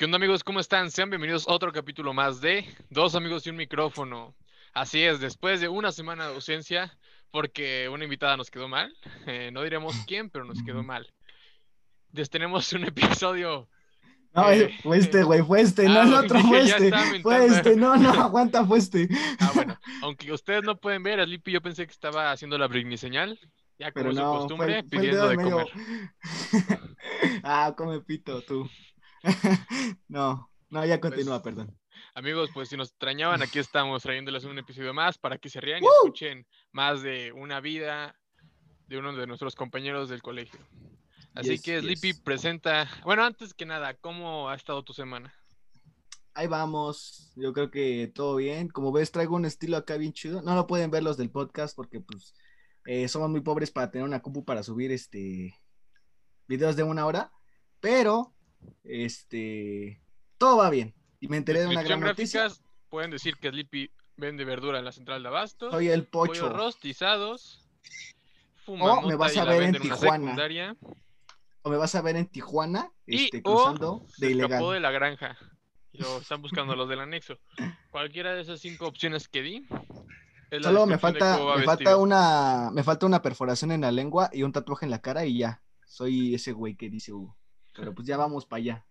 ¿Qué onda amigos? ¿Cómo están? Sean bienvenidos a otro capítulo más de Dos amigos y un micrófono. Así es, después de una semana de ausencia, porque una invitada nos quedó mal, eh, no diremos quién, pero nos quedó mal. Les tenemos un episodio... No, eh, fue este, güey, fue este, no ah, el otro, dije, fue este, fue este, no, no, aguanta, fue este. Ah, bueno, aunque ustedes no pueden ver, a Lippy yo pensé que estaba haciendo la Britney señal, ya como Pero es su no, costumbre, fue, fue el pidiendo de comer. ah, come pito, tú. no, no, ya continúa, Pues, perdón. Amigos, pues si nos extrañaban, aquí estamos trayéndoles un episodio más para que se rían y escuchen más de una vida de uno de nuestros compañeros del colegio. Así Yes, que Sleepy yes. presenta, bueno, antes que nada, ¿cómo ha estado tu semana? Ahí vamos, yo creo que todo bien. Como ves, traigo un estilo acá bien chido. No lo pueden ver los del podcast porque, pues, eh, somos muy pobres para tener una compu para subir este videos de una hora. Pero, este, todo va bien. Y me enteré de una gran noticia. pueden decir que Sleepy vende verdura en la central de Abasto, Soy el pollos pocho. rostizados, O me vas y a ver en Tijuana. O me vas a ver en Tijuana, y este, o cruzando se de ilegal. de la granja. Y lo están buscando los del anexo. Cualquiera de esas cinco opciones que di. Solo me falta, me falta una, me falta una perforación en la lengua y un tatuaje en la cara y ya. Soy ese güey que dice Hugo. Pero pues ya vamos para allá.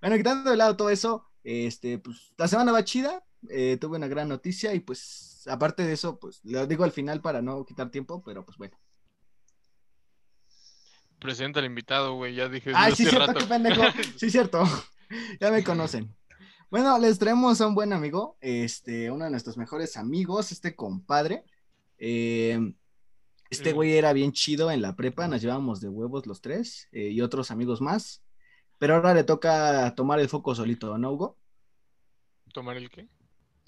Bueno, quitando de lado todo eso, este, pues la semana va chida. eh, tuve una gran noticia y pues aparte de eso, pues lo digo al final para no quitar tiempo, pero pues bueno. Presenta al invitado, güey. Ya dije. Ay, desde sí, cierto, rato. qué pendejo. Sí, cierto. Ya me conocen. Bueno, les traemos a un buen amigo, este, uno de nuestros mejores amigos, este compadre. Eh, este güey era bien chido en la prepa, nos llevábamos de huevos los tres eh, y otros amigos más. Pero ahora le toca tomar el foco solito, ¿no, Hugo? ¿Tomar el qué?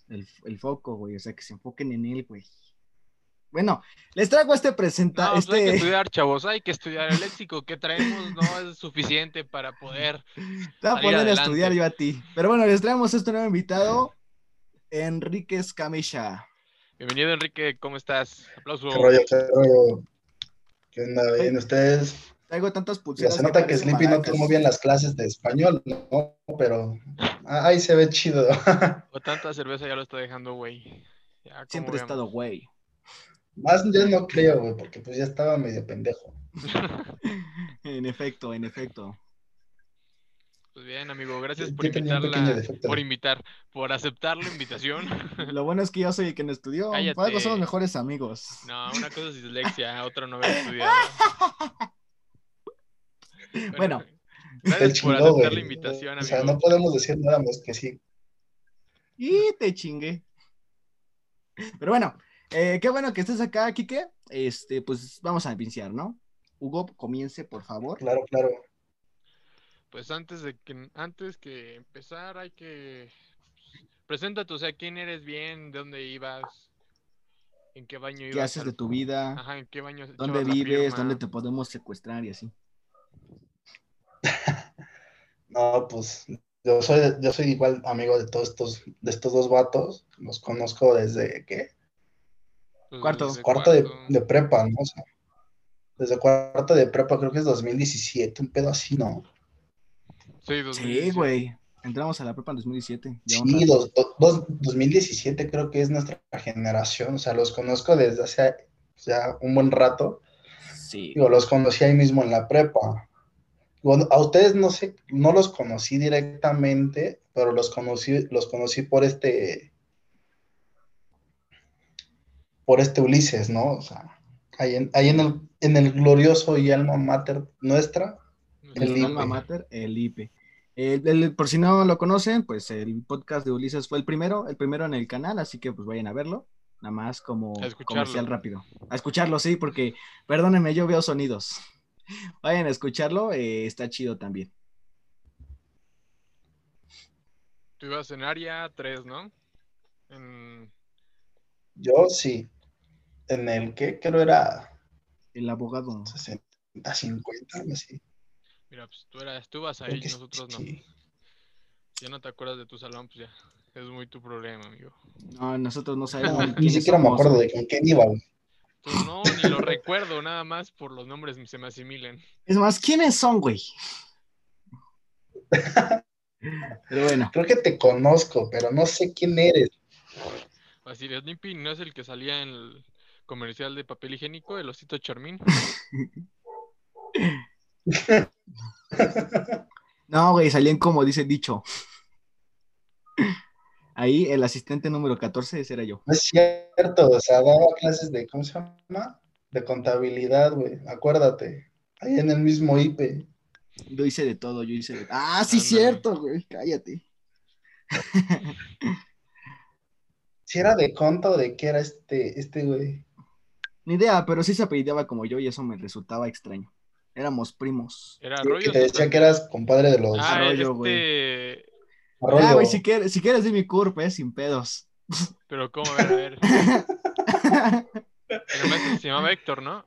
El, el foco, güey, o sea, que se enfoquen en él, güey. Bueno, les traigo este presenta, No, pues hay que este, estudiar, chavos. Hay que estudiar. El léxico que traemos no es suficiente para poder. Te voy a poner a estudiar yo a ti. Pero bueno, les traemos a este nuevo invitado, Enrique Escamilla. Bienvenido, Enrique. ¿Cómo estás? Aplauso. ¿Qué rollo, qué rollo? ¿Qué onda? ¿Bien ustedes? Traigo tantas Ya pulseras. se nota que Sleepy no tomó bien las clases de español, ¿no? Pero ah, ahí se ve chido. O tanta cerveza ya lo está dejando, güey. Ya, Siempre he estado güey. Más yo no creo, güey, porque pues ya estaba medio pendejo. En efecto, en efecto. Pues bien, amigo. Gracias por invitarla. Por invitar. Por aceptar la invitación. Lo bueno es que yo soy el que no estudió. Por algo Cállate. somos mejores amigos. No, una cosa es dislexia, otra no haber estudiado. Bueno, Te gracias por chingó, aceptar la invitación, O sea, amigo. no podemos decir nada más que sí. Y te chingué. Pero bueno, eh, qué bueno que estés acá, Kike. Este, pues vamos a iniciar, ¿no? Hugo, comience, por favor. Claro, claro. Pues antes de que antes que empezar hay que preséntate, o sea, quién eres bien, de dónde ibas, en qué baño ibas. ¿Qué haces al- de tu vida? Ajá, en qué baño ¿Dónde vives? ¿Dónde te podemos secuestrar y así? No, pues yo soy, yo soy igual amigo de todos estos, de estos dos vatos. Los conozco desde, ¿qué? Pues, Cuarto. desde Cuarto de, cuarto. de prepa, ¿no? O sea, desde cuarto de prepa, creo que es 2017, un pedo así, ¿no? Sí, Sí, 2017. güey. Entramos a la prepa en 2017. ya un Sí, rato. dos- do- dos- 2017 creo que es nuestra generación, o sea, los conozco desde hace ya un buen rato, Sí. digo, los conocí ahí mismo en la prepa. Bueno, a ustedes no sé, no los conocí directamente, pero los conocí, los conocí por este, por este Ulises, ¿no? O sea, ahí en, ahí en el, en el glorioso y alma mater nuestra, el alma mater, el IPE. El- el- por si no lo conocen, pues el podcast de Ulises fue el primero, el primero en el canal, así que pues vayan a verlo. Nada más como A escucharlo. comercial rápido. A escucharlo, sí, porque, perdónenme, yo veo sonidos. Vayan a escucharlo, eh, está chido también. Tú ibas en área 3, ¿no? En... yo sí, en el que creo era El abogado. 60, 50, algo así. Mira, pues tú eras, tú vas ahí, nosotros no. Si ya no te acuerdas de tu salón, pues ya. Es muy tu problema, amigo. No, nosotros no sabemos ni siquiera me acuerdo de con quién iba. güey. Tú no, ni lo recuerdo, nada más por los nombres se me asimilen. Es más, ¿quiénes son, güey? Pero bueno. Creo que te conozco, pero no sé quién eres. Así de Snippy no es el que salía en el comercial de papel higiénico, el osito Charmín. No, güey, salían como dice dicho. Ahí el asistente número 14 ese era yo. No es cierto, o sea, daba clases de, ¿cómo se llama? De contabilidad, güey, acuérdate. Ahí en el mismo IP. Yo hice de todo, yo hice de... Ah, sí, cierto, güey, cállate. Si era de conta o de qué era este, este güey. Ni idea, pero sí se apellidaba como yo y eso me resultaba extraño. Éramos primos. Era Que Arroyo. te decía que eras compadre de los Ah, Arroyo, este. Arroyo. Ah, güey, si quieres, si quieres de mi curp, eh, sin pedos. Pero, ¿cómo? A ver, a ver. El maestro se llamaba Héctor, ¿no?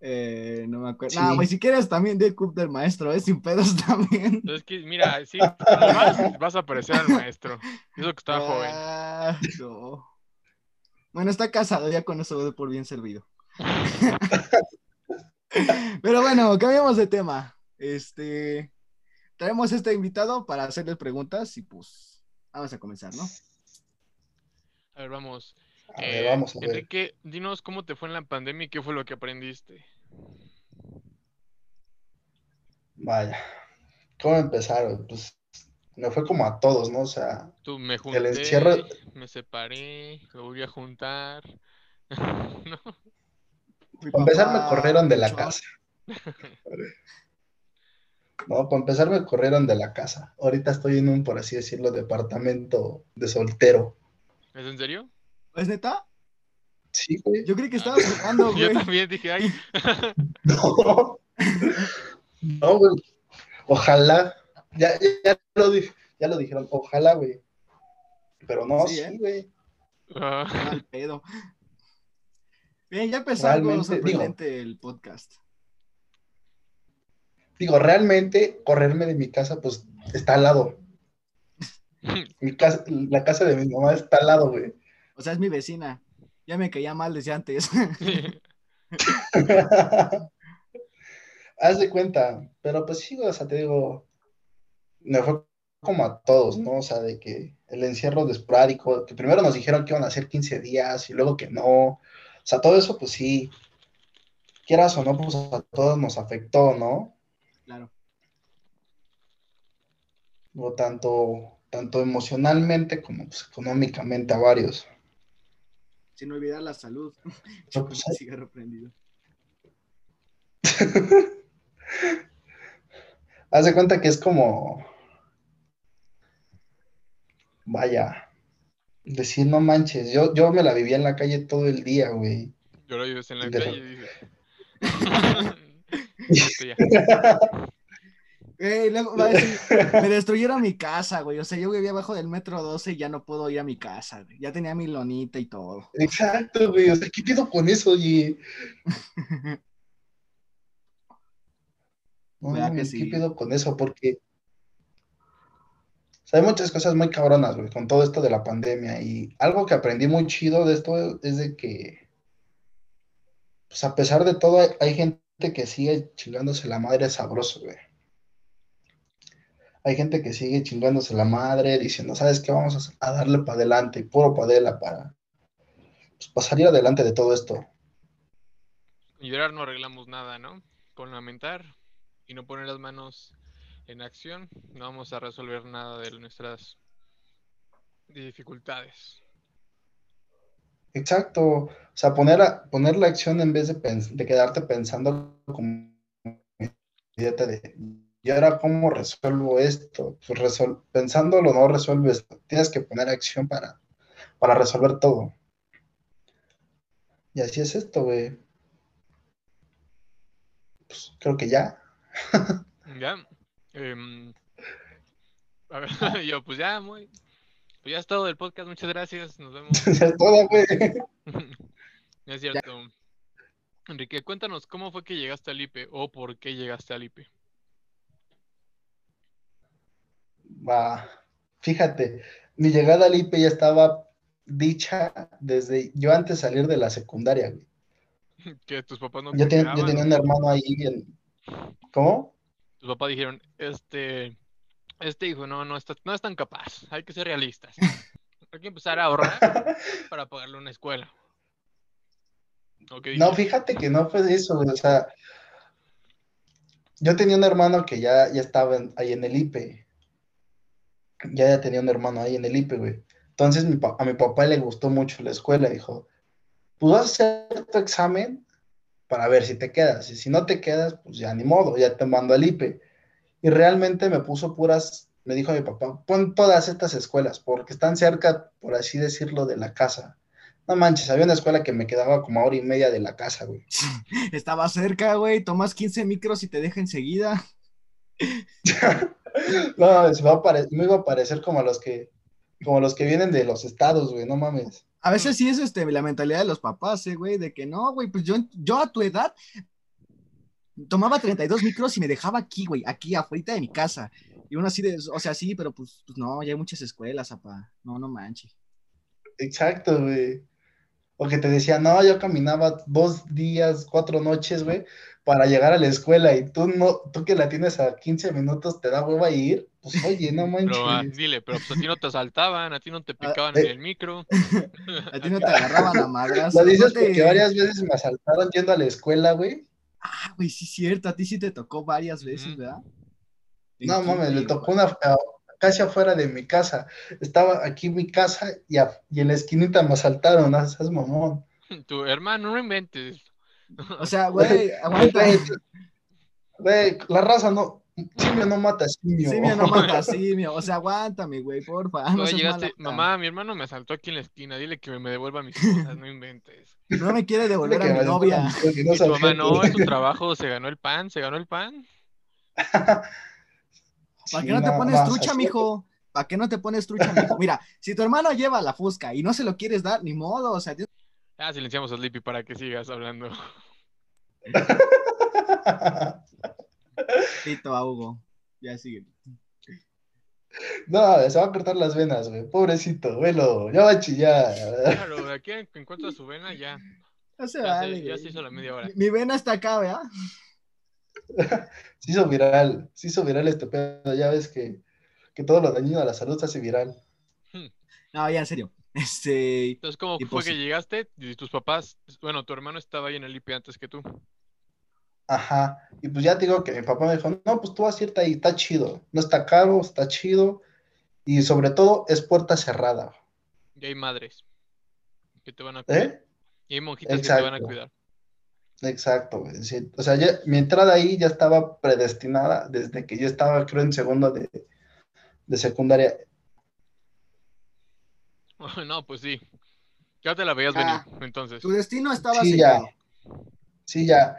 Eh, no me acuerdo. Sí. No, güey, si quieres también del cup del maestro, es sin pedos también. Entonces, que, mira, sí, nomás vas a parecer al maestro. Eso que estaba joven. Ah, no. Bueno, está casado, ya con eso doy por bien servido. Pero bueno, cambiamos de tema. Este, traemos este invitado para hacerles preguntas y pues vamos a comenzar, ¿no? A ver, vamos. A ver, Eh, vamos a ver. Enrique, dinos cómo te fue en la pandemia y qué fue lo que aprendiste. Vaya. ¿Cómo empezar? güey? Pues me fue como a todos, ¿no? O sea, Tú me junté, encierro- me separé, me volví a juntar. ¿No? Para empezar me corrieron de la casa. No, para empezar me corrieron de la casa. Ahorita estoy en un, por así decirlo, departamento de soltero. ¿Es en serio? ¿Es neta? Sí, güey. Yo creí que estabas jugando, Yo güey. también dije, ay, No. No, güey. Ojalá. Ya, ya, ya lo, di- ya lo dijeron. Ojalá, güey. Pero no, Sí, sí, ¿eh? güey. ah, Mal pedo. Bien, ya empezó algo Realmente, digo- sorprendente el podcast. Digo, realmente correrme de mi casa, pues está al lado. Mi casa, la casa de mi mamá está al lado, güey. O sea, es mi vecina. Ya me caía mal desde antes. Haz de cuenta, pero pues sí, o sea, te digo, me fue como a todos, ¿no? O sea, de que el encierro de que primero nos dijeron que iban a ser 15 días y luego que no. O sea, todo eso, pues sí, quieras o no, pues a todos nos afectó, ¿no? claro. O tanto, tanto emocionalmente como pues, económicamente a varios. Sin olvidar la salud. Pero, pues, cigarro prendido. Haz de cuenta que es como, vaya, decir, no manches, yo, yo me la vivía en la calle todo el día, güey. yo ahora vives en la De- calle, dice. Este, ya. Ey, luego va a decir, me destruyeron mi casa, güey. O sea, yo vivía abajo del metro 12 y ya no puedo ir a mi casa, güey. Ya tenía mi lonita y todo. Exacto, güey, o sea, ¿qué pido con eso, güey, sí? ¿qué pido con eso? Porque hay muchas cosas muy cabronas, güey, con todo esto de la pandemia. Y algo que aprendí muy chido de esto es de que, pues a pesar de todo, hay, gente que sigue chingándose la madre sabroso, güey. Hay gente que sigue chingándose la madre, diciendo, ¿sabes qué? Vamos a, darle para adelante, y puro para adelante para, pues, para salir adelante de todo esto. Con llorar no arreglamos nada, ¿no? Con lamentar y no poner las manos en acción, no vamos a resolver nada de nuestras dificultades. Exacto. O sea, poner, a- poner la acción en vez de, quedarte pensando como de, ¿y ahora cómo resuelvo esto? Pues resol- pensándolo no resuelves, tienes que poner acción para, para resolver todo. Y así es esto, güey. Pues creo que ya. Ya. Em, a ver, yo, pues ya, muy. Pues ya es todo del podcast, muchas gracias, nos vemos. Ya es todo, güey. No es cierto. Enrique, cuéntanos cómo fue que llegaste al IPE o por qué llegaste al IPE. Va. Fíjate, mi llegada al IP ya estaba dicha desde yo antes de salir de la secundaria, güey. Que tus papás no Yo, te yo tenía un ¿no? hermano ahí en... ¿Cómo? Tus papás dijeron, este, Este hijo no, no, está, no es tan capaz. Hay que ser realistas. Hay que empezar a ahorrar para pagarle una escuela. ¿O qué No, fíjate que no fue eso, o sea, yo tenía un hermano que ya, ya estaba en- ahí en el IPE, ya, ya tenía un hermano ahí en el IPE, güey. Entonces mi a mi papá le gustó mucho la escuela, dijo, a hacer tu examen para ver si te quedas, y si no te quedas, pues ya ni modo, ya te mando al IPE. Y realmente me puso puras, me dijo mi papá, pon todas estas escuelas, porque están cerca, por así decirlo, de la casa. No manches, había una escuela que me quedaba como a hora y media de la casa, güey. Estaba cerca, güey. Tomas 15 micros y te deja enseguida. No, a me iba a parecer como los que, como los que vienen de los estados, güey, no mames. A veces sí es este, la mentalidad de los papás, eh, güey, de que no, güey, pues yo, yo a tu edad tomaba 32 micros y me dejaba aquí, güey, aquí afuera de mi casa. Y uno así de, o sea, sí, pero pues, pues no, ya hay muchas escuelas, apá. No, no manches. Exacto, güey. O que te decía, no, yo caminaba dos días, cuatro noches, güey, para llegar a la escuela y tú no, tú que la tienes a 15 minutos, te da hueva ir. Pues oye, no Pero, ah, manches. dile, pero pues a ti no te asaltaban, a ti no te picaban eh. en el micro. A ti no te agarraban a madras. Lo dices porque varias veces me asaltaron yendo a la escuela, güey. Ah, güey, sí es cierto, a ti sí te tocó varias veces. ¿verdad? No mames, le tocó una casi afuera de mi casa. Estaba aquí mi casa y, a- y en la esquinita me asaltaron, no seas mamón. Tu hermano, no inventes. O sea, güey, aguanta. Güey, la raza no, simio no mata simio. Simio no mata a simio. O sea, aguántame, güey, porfa. No, llegaste, mamá, mi hermano me asaltó aquí en la esquina, dile que me devuelva mis cosas, no inventes. No me quiere devolver a mi novia. no Y tu mamá, no, es su trabajo, se ganó el pan, se ganó el pan. ¿Para qué no te pones trucha, mijo? ¿Para qué no te pones trucha, mijo? Mira, si tu hermano lleva la fusca y no se lo quieres dar, ni modo, o sea, Dios Ya silenciamos a Sleepy para que sigas hablando. Tito a Hugo. Ya sigue. No, se va a cortar las venas, güey. Pobrecito, velo, ya va a chillar. Claro, aquí en- encuentra su vena, ya. No se Ya, vale, se, ya se hizo la media hora. Mi- Mi vena está acá, ¿verdad? Se hizo viral, se hizo viral este pedo. Ya ves que, que todo lo dañino a la salud se hace viral. No, ya en serio. Este, Entonces, ¿cómo fue pues- que llegaste? Y tus papás, bueno, tu hermano estaba ahí en el IP antes que tú. Ajá. Y pues ya te digo que mi papá me dijo, no, pues tú vas a irte ahí, está chido. No está caro, está chido. Y sobre todo es puerta cerrada. Y hay madres que te van a cuidar. ¿Eh? Y hay monjitas que te van a cuidar. Exacto, güey. sí. O sea, ya- mi entrada ahí ya estaba predestinada desde que yo estaba, creo, en segundo de, de secundaria. No, pues sí. Ya te la veías Ah. venir, entonces. tu destino estaba Sí, ya. sellado. Sí, ya.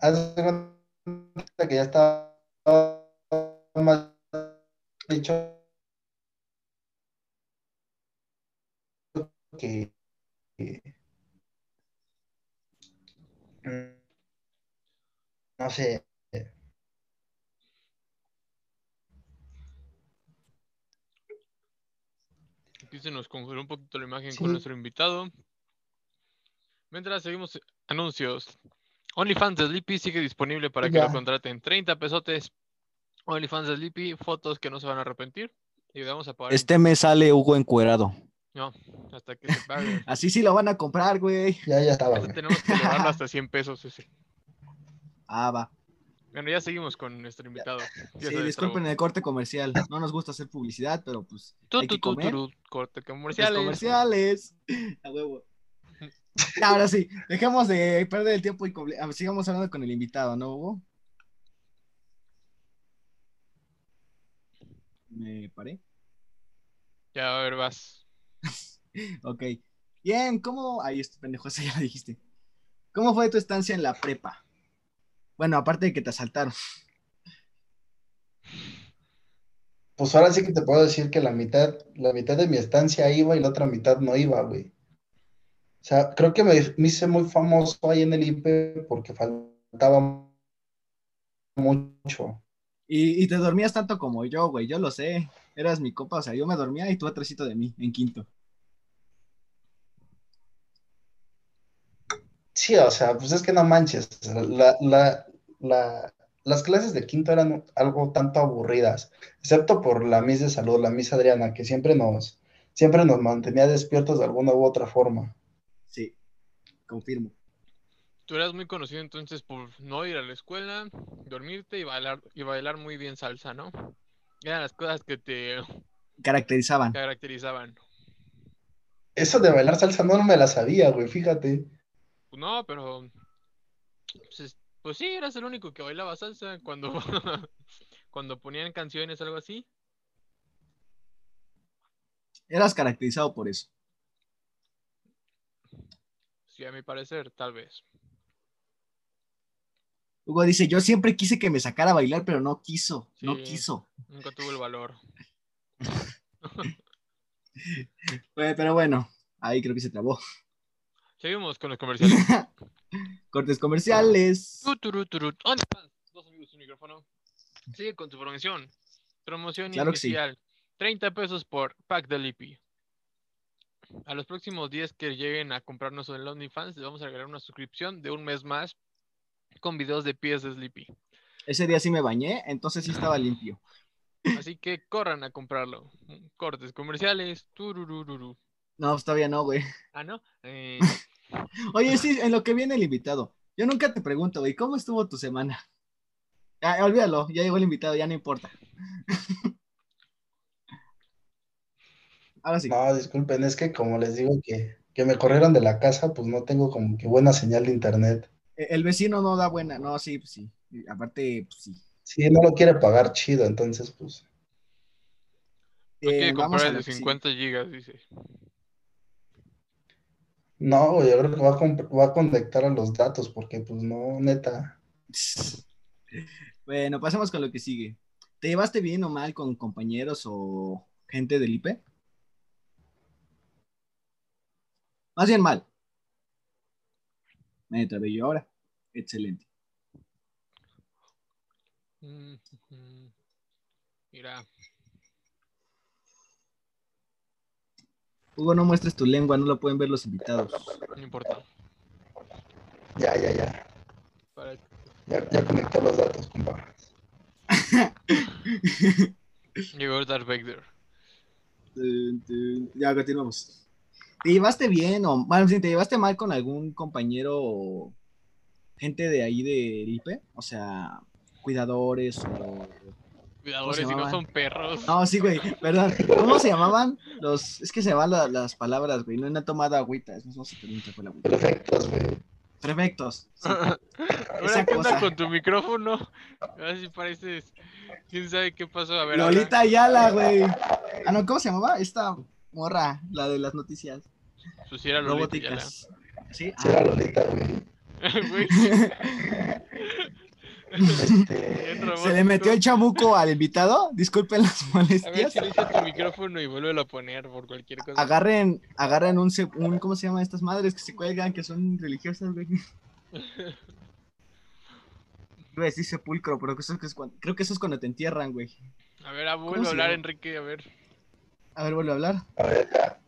Haz de cuenta que ya estaba más dicho que, que- no sé, Aquí se nos congeló un poquito la imagen Sí. con nuestro invitado. Mientras seguimos anuncios. OnlyFans de Sleepy sigue disponible para que Ya. lo contraten. 30 pesotes. OnlyFans de Sleepy, fotos que no se van a arrepentir. Y vamos a pagar. Este mes sale Hugo encuerado. No, hasta que se pague. Así sí lo van a comprar, güey. ya, ya estaba, güey. tenemos que elevarlo hasta 100 pesos ese. Ah, va. Bueno, ya seguimos con nuestro invitado. Ya Sí, disculpen el corte comercial. No nos gusta hacer publicidad, pero pues Tu, hay tu, que comer. corte comerciales. comerciales. A huevo. Ahora sí, dejemos de perder el tiempo y ah, sigamos hablando con el invitado, ¿no, Hugo? Me paré. Ya, a ver, vas. Ok. Bien, ¿cómo? Ahí este pendejo, ya lo dijiste. ¿Cómo fue tu estancia en la prepa? Bueno, aparte de que te asaltaron. Pues ahora sí que te puedo decir que la mitad, la mitad de mi estancia iba y la otra mitad no iba, güey. O sea, creo que me, me hice muy famoso ahí en el IPE porque faltaba mucho. Y, y te dormías tanto como yo, güey, yo lo sé. Eras mi copa, o sea, yo me dormía y tú atrásito de mí, en quinto. Sí, o sea, pues es que no manches. o sea, La, la, la, las clases de quinto eran algo tanto aburridas, excepto por la Miss de Salud, la Miss Adriana, que siempre nos, siempre nos mantenía despiertos de alguna u otra forma. Sí, confirmo. Tú eras muy conocido entonces por no ir a la escuela, dormirte y bailar, y bailar muy bien salsa, ¿no? Eran las cosas que te Caracterizaban. caracterizaban. Eso de bailar salsa no me la sabía, güey, fíjate. Pues no, pero pues, es- pues sí, eras el único que bailaba salsa cuando cuando ponían canciones algo así. Eras caracterizado por eso. Sí, a mi parecer, tal vez. Hugo dice, yo siempre quise que me sacara a bailar, pero no quiso, no quiso. Nunca tuve el valor. Pero bueno, ahí creo que se trabó. Seguimos con los comerciales. Cortes comerciales. Dos amigos un micrófono. Sigue con tu promoción. Promoción Claro que sí. inicial. 30 pesos por pack de Lippy. A los próximos 10 que lleguen a comprarnos en el OnlyFans, les vamos a regalar una suscripción de un mes más con videos de pies de Sleepy. Ese día sí me bañé, entonces sí estaba limpio. Así que corran a comprarlo. Cortes comerciales. Tururururu. No, pues todavía no, güey. Ah, ¿no? Eh, Oye, sí, en lo que viene el invitado. Yo nunca te pregunto, güey, ¿cómo estuvo tu semana? Ah, olvídalo, ya llegó el invitado, ya no importa. Ahora sí. No, disculpen, es que como les digo que, que me corrieron de la casa, pues no tengo como que buena señal de internet. E- El vecino no da buena. No, sí, pues sí. Aparte, pues sí. Sí, no lo quiere pagar chido, entonces pues no Eh, quiere vamos a comprar el de que sigue. 50 gigas, dice. no, güey, yo creo que va a, va a conectar a los datos porque pues no, neta. Bueno, pasemos con lo que sigue. ¿Te llevaste bien o mal con compañeros o gente del IP? Más bien mal. Me trabé yo ahora. Excelente. Mm, ujú. Mira, Hugo, no muestres tu lengua, no lo pueden ver los invitados. no importa. Ya, ya, ya. Para- Ya, ya conectó los datos, compa. Llegó Darth Vader. Ya, continuamos. ¿Te llevaste bien o bueno, te llevaste mal con algún compañero o gente de ahí del IP? O sea, cuidadores o... Cuidadores, si no llamaban? son perros. No, sí, güey, perdón. ¿Cómo se llamaban? Los... Es que se van la- las palabras, güey. No he tomado agüita. Es más fue fue la agüita. Perfectos, güey. Prefectos. sí. Ahora, esa ¿qué onda cosa. con tu micrófono? A ver si pareces. ¿Quién sabe qué pasó? A ver, Lolita Ayala, güey. Ah, no, ¿cómo se llamaba? Esta morra, la de las noticias ahora. Pues sí era Lolita la- robóticas. ¿Sí? Sí, era Lolita, güey. Güey, Este, Se le metió el chamuco al invitado. Disculpen las A ver molestias. silencia tu micrófono y vuélvelo a poner por cualquier cosa. Agarren, agarren un, un, ¿cómo se llaman estas madres que se cuelgan, que son religiosas, güey? Iba a decir sepulcro, pero que eso es cuando- creo que eso es cuando te entierran, güey. A ver, ah, ¿Cómo vuelve a hablar? Enrique, a ver. A ver, vuelve a hablar. a ver, ya.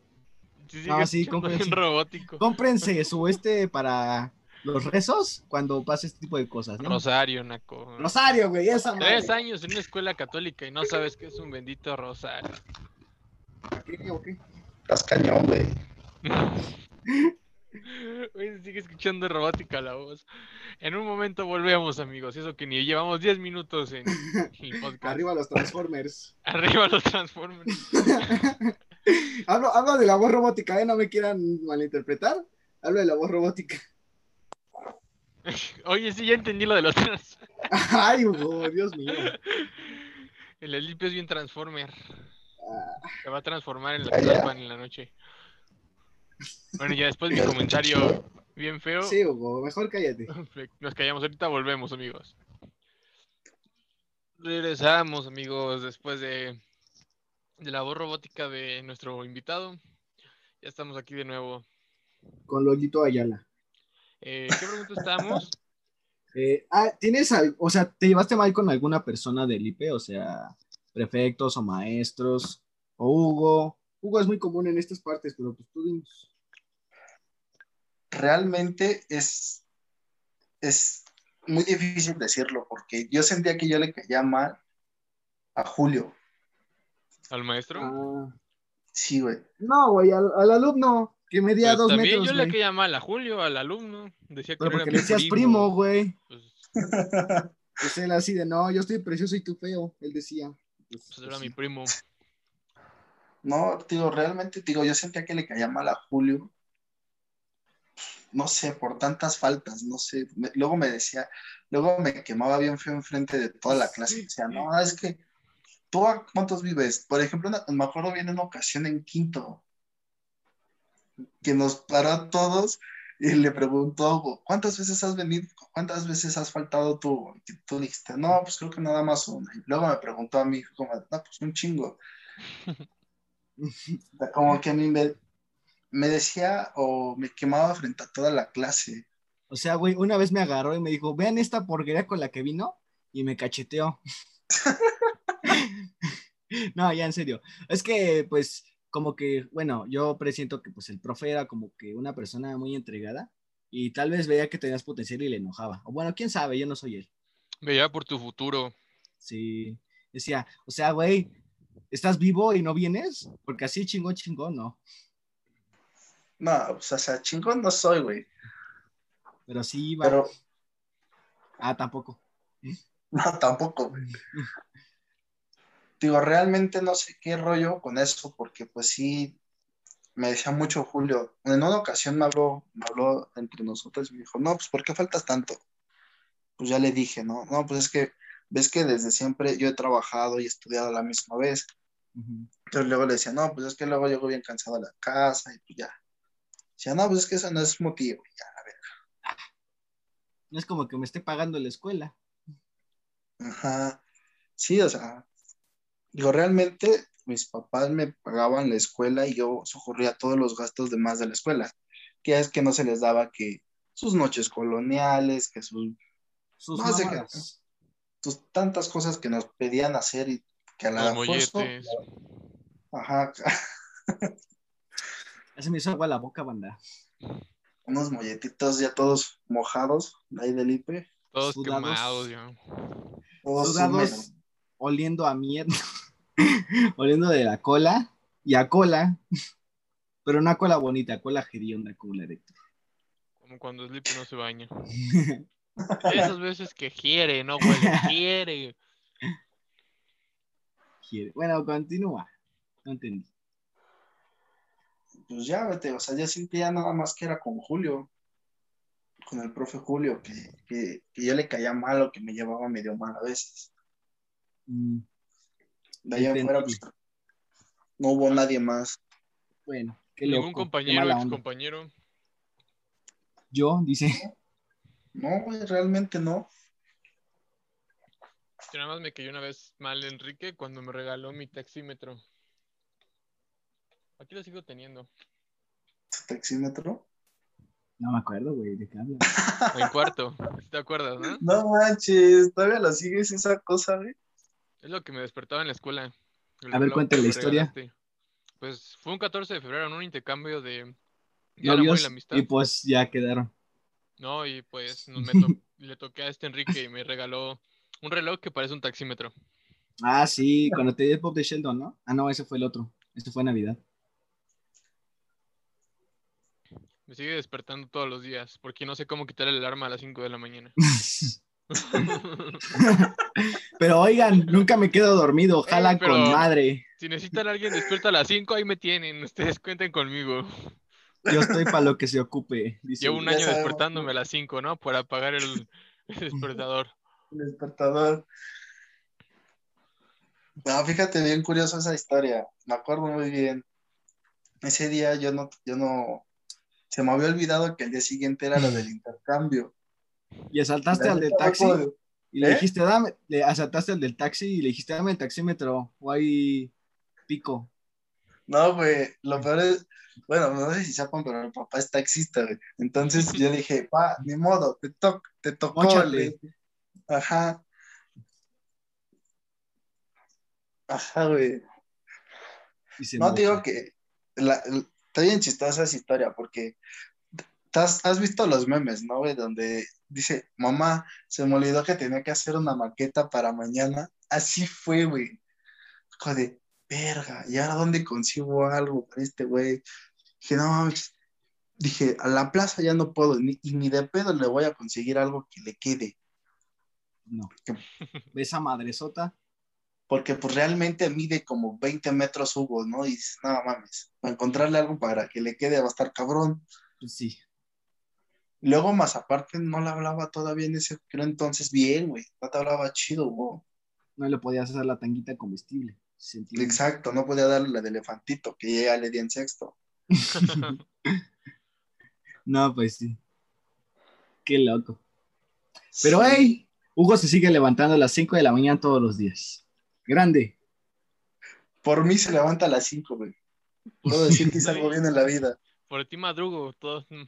Sigue sí, cómprense. robótico. Cómprense su este para los rezos cuando pase este tipo de cosas, ¿no? Rosario, Naco. Rosario, güey, esa madre. Tres años en una escuela católica y no sabes qué es un bendito rosario. ¿Qué, o qué? Estás cañón, güey. Güey, se sigue escuchando robótica la voz. En un momento volvemos, amigos. Eso que ni llevamos 10 minutos en el podcast. Arriba los Transformers. Arriba los Transformers. hablo, hablo de la voz robótica, ¿eh? No me quieran malinterpretar. Hablo de la voz robótica. Oye, sí, ya entendí lo de los trans. Ay, Hugo, Dios mío. El Elipio es bien Transformer. Ah, Se va a transformar en la. Tlalpan en la noche. Bueno, ya después mi comentario bien feo. Sí, Hugo, mejor cállate. Nos callamos, ahorita volvemos, amigos. Regresamos, amigos, después de, de la voz robótica de nuestro invitado. Ya estamos aquí de nuevo. Con Lolito Ayala. Eh, ¿Qué pregunta estamos? Eh, ah, ¿tienes al- o sea, te llevaste mal con alguna persona del IP? O sea, prefectos o maestros, o Hugo. Hugo es muy común en estas partes, pero pues tú dinos. Realmente es, es muy difícil decirlo porque yo sentía que yo le caía mal a Julio. ¿Al maestro? Ah, Sí, güey. no, güey, al, al alumno que medía Pues dos también metros, yo le caía mal a Julio, al alumno. Decía que Pero porque era le decías primo, güey. Pues, Pues él así de, no, yo estoy precioso y tú feo, él decía. Pues, pues era pues, mi primo. No, digo, realmente, digo, yo sentía que le caía mal a Julio. No sé, por tantas faltas, no sé. Me- luego me decía, luego me quemaba bien feo enfrente de toda la clase. Decía, no, es que tú a cuántos vives. Por ejemplo, una- me acuerdo bien en una ocasión en quinto, que nos paró a todos y le preguntó, ¿cuántas veces has venido? ¿Cuántas veces has faltado tú? Y tú dijiste, no, pues creo que nada más una. Y luego me preguntó a mí, como, no, pues un chingo. Como que a mí me, me decía o me quemaba frente a toda la clase. O sea, güey, una vez me agarró y me dijo, vean esta porquería con la que vino y me cacheteó. no, ya en serio. Es que, pues, como que, bueno, yo presiento que pues el profe era como que una persona muy entregada y tal vez veía que tenías potencial y le enojaba. O bueno, quién sabe, yo no soy él. Veía por tu futuro. Sí. Decía, o sea, güey, ¿estás vivo y no vienes? Porque así chingón, chingón, no. No, pues, o sea, chingón no soy, güey. Pero sí iba. Pero Ah, tampoco. no, tampoco, güey. Digo, realmente no sé qué rollo con eso, porque pues sí, me decía mucho Julio. En una ocasión me habló, me habló entre nosotros y me dijo, no, pues ¿por qué faltas tanto? Pues ya le dije, no, no, pues es que ves que desde siempre yo he trabajado y estudiado a la misma vez. Entonces luego le decía, no, pues es que luego llego bien cansado a la casa y pues ya. Decía, no, pues es que eso no es motivo. Ya, a ver. No es como que me esté pagando la escuela. Ajá. Sí, o sea, digo, realmente mis papás me pagaban la escuela y yo socorría todos los gastos de más de la escuela. Que es que no se les daba que sus noches coloniales, que sus, Sus No sé qué- mamadas. sus tantas cosas que nos pedían hacer y que a la molletes. ajá, Ya se me hizo agua la boca, banda. unos molletitos ya todos mojados, de ahí del IPE, Todos Sudados. quemados ya. todos Sudados. Oliendo a mierda. oliendo de la cola y a cola. Pero una cola bonita, cola hedionda como la de Como cuando Sleepy no se baña. Esas veces que quiere, no huele, quiere. Quiere. Bueno, continúa. No entendí. Pues ya, vete, o sea, ya sentía nada más que era con Julio, con el profe Julio, que, que, que yo le caía mal o que me llevaba medio mal a veces. Mm, De Entendí. fuera, pues, no hubo nadie más. bueno, qué Ningún loco. qué compañero, ex compañero. Yo, dice. No, güey, realmente no. Nada más me cayó una vez mal Enrique cuando me regaló mi taxímetro. Aquí lo sigo teniendo. ¿Su taxímetro? No me acuerdo, güey, de qué hablas. En cuarto. ¿sí ¿Te acuerdas, no? No manches, todavía lo sigues esa cosa, güey. Es lo que me despertaba en la escuela. El A ver, cuéntale la historia. Pues fue un 14 de febrero en un intercambio de Novios, la amistad. y pues ya quedaron. No, y pues me to- le toqué a este Enrique y me regaló un reloj que parece un taxímetro. Ah, sí, cuando te di el pop de Sheldon, ¿no? Ah, no, ese fue el otro. Ese fue Navidad. Me sigue despertando todos los días porque no sé cómo quitar el alarma a las 5 de la mañana. Pero oigan, nunca me quedo dormido. Jala pero- con madre. si necesitan a alguien despierto a las 5, ahí me tienen. Ustedes cuenten conmigo. Yo estoy para lo que se ocupe. Dice. Llevo un año sabemos, despertándome a las 5, ¿no? Para apagar el, el despertador. El despertador. No, fíjate bien curiosa esa historia. Me acuerdo muy bien. Ese día yo no, yo no, se me había olvidado que el día siguiente era lo del intercambio. Y asaltaste La al del taxi y le ¿Eh? dijiste, dame, le asaltaste al del taxi y le dijiste, dame el taxímetro. O hay pico. No, güey, lo peor es, bueno, no sé si sepan, pero mi papá es taxista, güey. Entonces yo dije, pa, ni modo, te, to te tocó. Móchate. le- Ajá. Ajá, güey. No mocha. digo que la- el- está bien chistosa esa historia porque ¿Has, has visto los memes, no, güey? Donde dice, mamá, se me olvidó que tenía que hacer una maqueta para mañana. Así fue, güey. Joder, verga, ¿y ahora dónde consigo algo para este güey? Dije, no mames. Dije, a la plaza ya no puedo, ni, y ni de pedo le voy a conseguir algo que le quede. No. Esa madresota. Porque pues realmente mide como 20 metros Hugo, ¿no? Y dices, no mames, para encontrarle algo para que le quede va a estar cabrón. Pues sí. Luego, más aparte, no le hablaba todavía en ese creo entonces bien, güey. No te hablaba chido, güey. No le podías hacer la tanguita comestible. Exacto, no podía darle la de elefantito, que ya le di en sexto. no, pues sí. Qué loco. Pero, Sí. hey, Hugo se sigue levantando a las 5 de la mañana todos los días. Grande. Por mí se levanta a las 5, güey. Puedo decir que hice algo bien en la vida. Por ti madrugo todos, mm,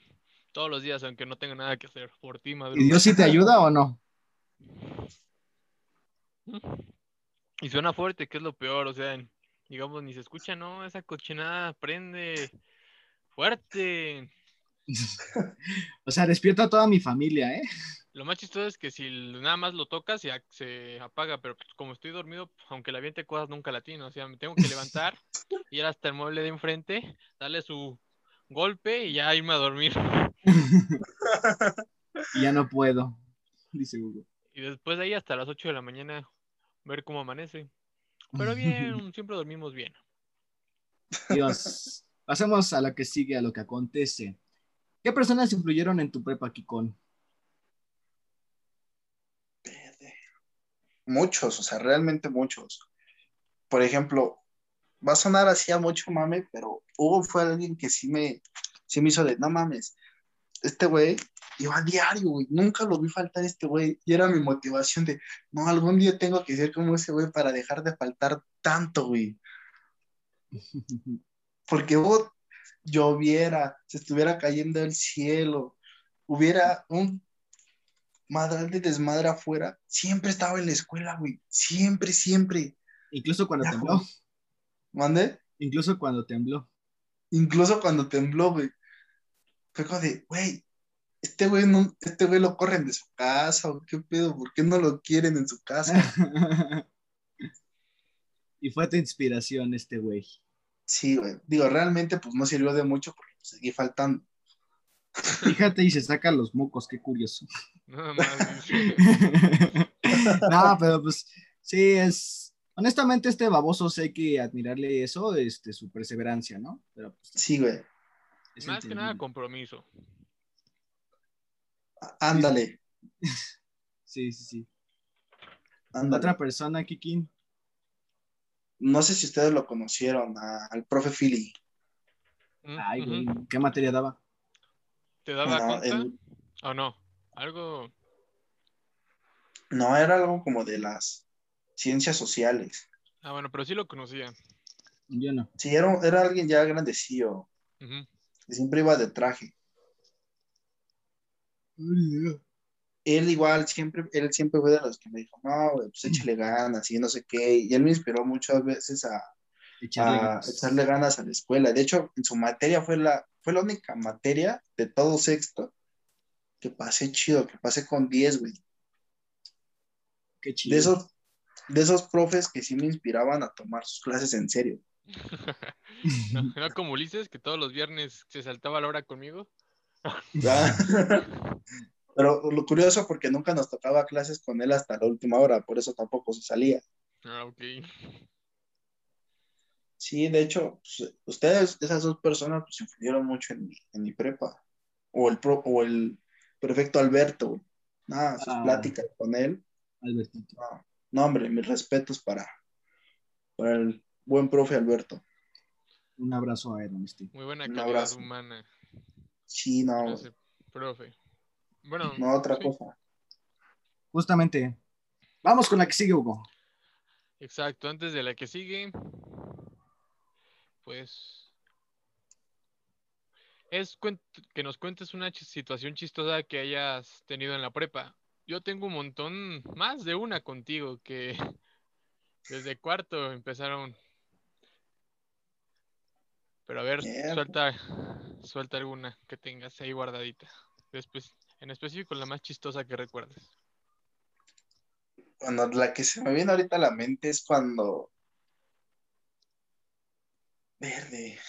todos los días, aunque no tenga nada que hacer. Por ti ¿Y madrugo. Dios sí te ayuda o no? Y suena fuerte, que es lo peor, o sea, digamos, ni se escucha, ¿no? Esa cochinada prende fuerte. o sea, despierta a toda mi familia, ¿eh? Lo más chistoso es que si nada más lo tocas ac- se apaga, pero pues, como estoy dormido, aunque le aviente cosas nunca latino, o sea, me tengo que levantar, ir hasta el mueble de enfrente, darle su golpe y ya irme a dormir. Ya no puedo, dice Hugo. Y después de ahí hasta las 8 de la mañana ver cómo amanece. Pero bien, siempre dormimos bien. Dios. Pasemos a lo que sigue, a lo que acontece. ¿Qué personas influyeron en tu prepa, Kikón? Muchos, o sea, realmente muchos. Por ejemplo, va a sonar así a mucho mame, pero Hugo fue alguien que sí me, sí me hizo de, no mames, este güey iba a diario, güey, nunca lo vi faltar este güey, y era mi motivación de, no, algún día tengo que ser como ese güey para dejar de faltar tanto, güey, porque Hugo lloviera, se estuviera cayendo el cielo, hubiera un madral de desmadre afuera, siempre estaba en la escuela, güey, siempre, siempre, Incluso cuando Ya, tembló. ¿mande? Incluso cuando tembló. Incluso cuando tembló, güey. Fue como de, güey, este güey no, este güey lo corren de su casa, o qué pedo, ¿por qué no lo quieren en su casa? y fue tu inspiración este güey. Sí, güey. Digo, realmente, pues no sirvió de mucho porque seguí faltando. Fíjate y se saca los mocos, qué curioso. Nada más. dice. no, pero pues sí, es. Honestamente, este baboso sé que admirarle eso, este, su perseverancia, ¿no? Pero pues, Sí, güey. Es Más que nada compromiso. Á- Ándale, Sí, sí, sí. ándale. Otra persona, Kikin. No sé si ustedes lo conocieron, a- al profe Philly. Mm, Ay, güey. ¿qué materia daba? ¿Te daba No, cuenta? el- ¿O no? Algo. no, era algo como de las ciencias sociales. Ah, bueno, pero sí lo conocía. Yo no. Sí, era, era alguien ya grandecillo, Ujú. Siempre iba de traje. él igual siempre, él siempre fue de los que me dijo, no, pues échale ganas y no sé qué, y él me inspiró muchas veces a, Echarle a ganas. echarle ganas a la escuela. De hecho, en su materia fue la, fue la única materia de todo sexto que pasé chido, que pasé con 10, güey. Qué chido. De esos, de esos profes que sí me inspiraban a tomar sus clases en serio. No, no como Ulises, que todos los viernes se saltaba la hora conmigo. Pero lo curioso porque nunca nos tocaba clases con él hasta la última hora, por eso tampoco se salía. Ah, ok. Sí, de hecho, pues, ustedes, esas dos personas, pues influyeron mucho en mi, en mi prepa. O el, pro- o el prefecto Alberto. Nada, sus Ah. pláticas con él. Albertito. No, no, hombre, mis respetos para, para el buen profe Alberto. Un abrazo a él, este. Muy buena Un calidad abrazo. humana. Sí, no, Ese profe. Bueno, no otra sí, cosa. Justamente. Vamos con la que sigue, Hugo. exacto. Antes de la que sigue, pues es que nos cuentes una ch- situación chistosa que hayas tenido en la prepa. Yo tengo un montón, más de una contigo, que desde cuarto empezaron. Pero a ver, suelta, suelta alguna que tengas ahí guardadita. Después, en específico, la más chistosa que recuerdes. Bueno, la que se me viene ahorita a la mente es cuando. Verde.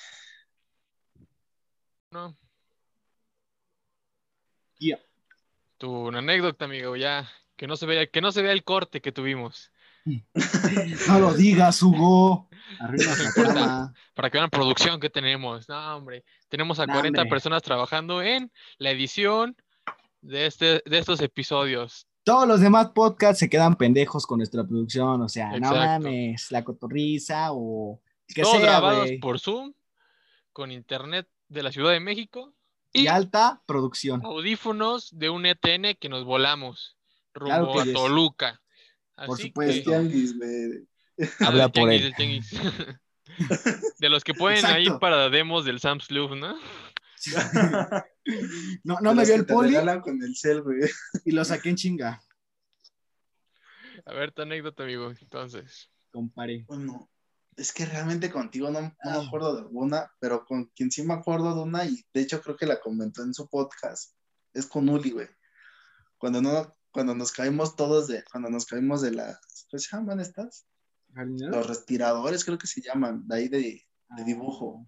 No. Ya. Tu una anécdota, amigo, ya. Que no se vea, que no se vea el corte que tuvimos. No lo digas, Hugo. Arriba la. Para que vean la producción que tenemos. No, hombre. Tenemos a No, 40 hombre. personas trabajando en la edición de, este, de estos episodios. Todos los demás podcasts se quedan pendejos con nuestra producción. O sea, no Exacto. mames, la cotorriza o que Todos sea, grabados güey. por Zoom, con internet de la Ciudad de México y Y alta producción. audífonos de un ETN que nos volamos rumbo Claro a yes. Por supuesto. Tianguis, Habla por tianguis, él. de los que pueden Exacto. ir para demos del Sam's Club, ¿no? No, no me vio el poli regalan con el cel, güey. y lo saqué en chinga. A ver, tu anécdota, amigo. Entonces, Comparé. Bueno, es que realmente contigo no, no Ah. me acuerdo de alguna, pero con quien sí me acuerdo de una, y de hecho creo que la comentó en su podcast, es con Uli, güey. Cuando no, cuando nos caímos todos de, cuando nos caímos de las, ¿cómo se llaman estas? ¿Jardinero? Los respiradores creo que se llaman, de ahí de, de dibujo.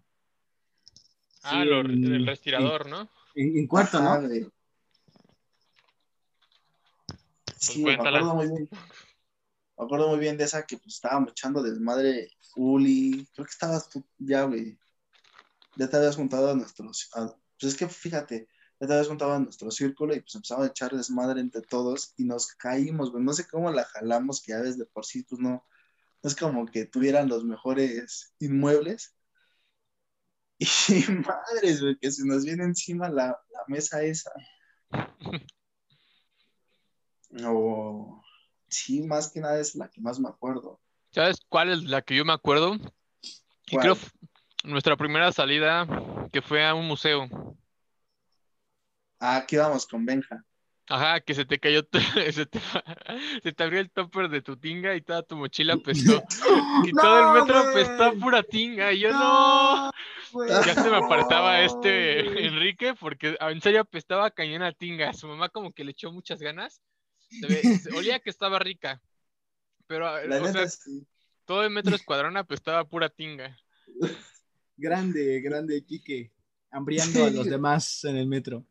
ah, Sí, lo- el respirador, ¿no? En, en cuarto, Ajá, ¿no? güey. Sí, me Pues cuéntala. acuerdo muy bien. Me acuerdo muy bien de esa que pues estábamos echando desmadre Uli. Creo que estabas tú ya, güey. Ya te habías juntado a nuestros. a- pues es que fíjate, juntado a nuestro círculo y pues empezamos a echar desmadre entre todos y nos caímos, güey. No sé cómo la jalamos, que ya ves de por sí, pues no. No es como que tuvieran los mejores inmuebles. Y madres, güey, que se nos viene encima la, la mesa esa. O sí, más que nada es la que más me acuerdo. ¿Sabes cuál es la que yo me acuerdo? Y ¿Cuál? creo f- nuestra primera salida que fue a un museo. Ah, aquí vamos con Benja. Ajá, que se te cayó, se te, se te abrió el topper de tu tinga y toda tu mochila apestó. Y todo el metro apestó a pura tinga. Y yo no. Ya se me apartaba No, este. Enrique porque en serio apestaba cañón a tinga. Su mamá como que le echó muchas ganas. Se ve- se- olía que estaba rica. Pero, La o sea, neta, sí. todo el metro escuadrón apestaba pura tinga. Grande, grande, Quique. Hambriando a los demás en el metro.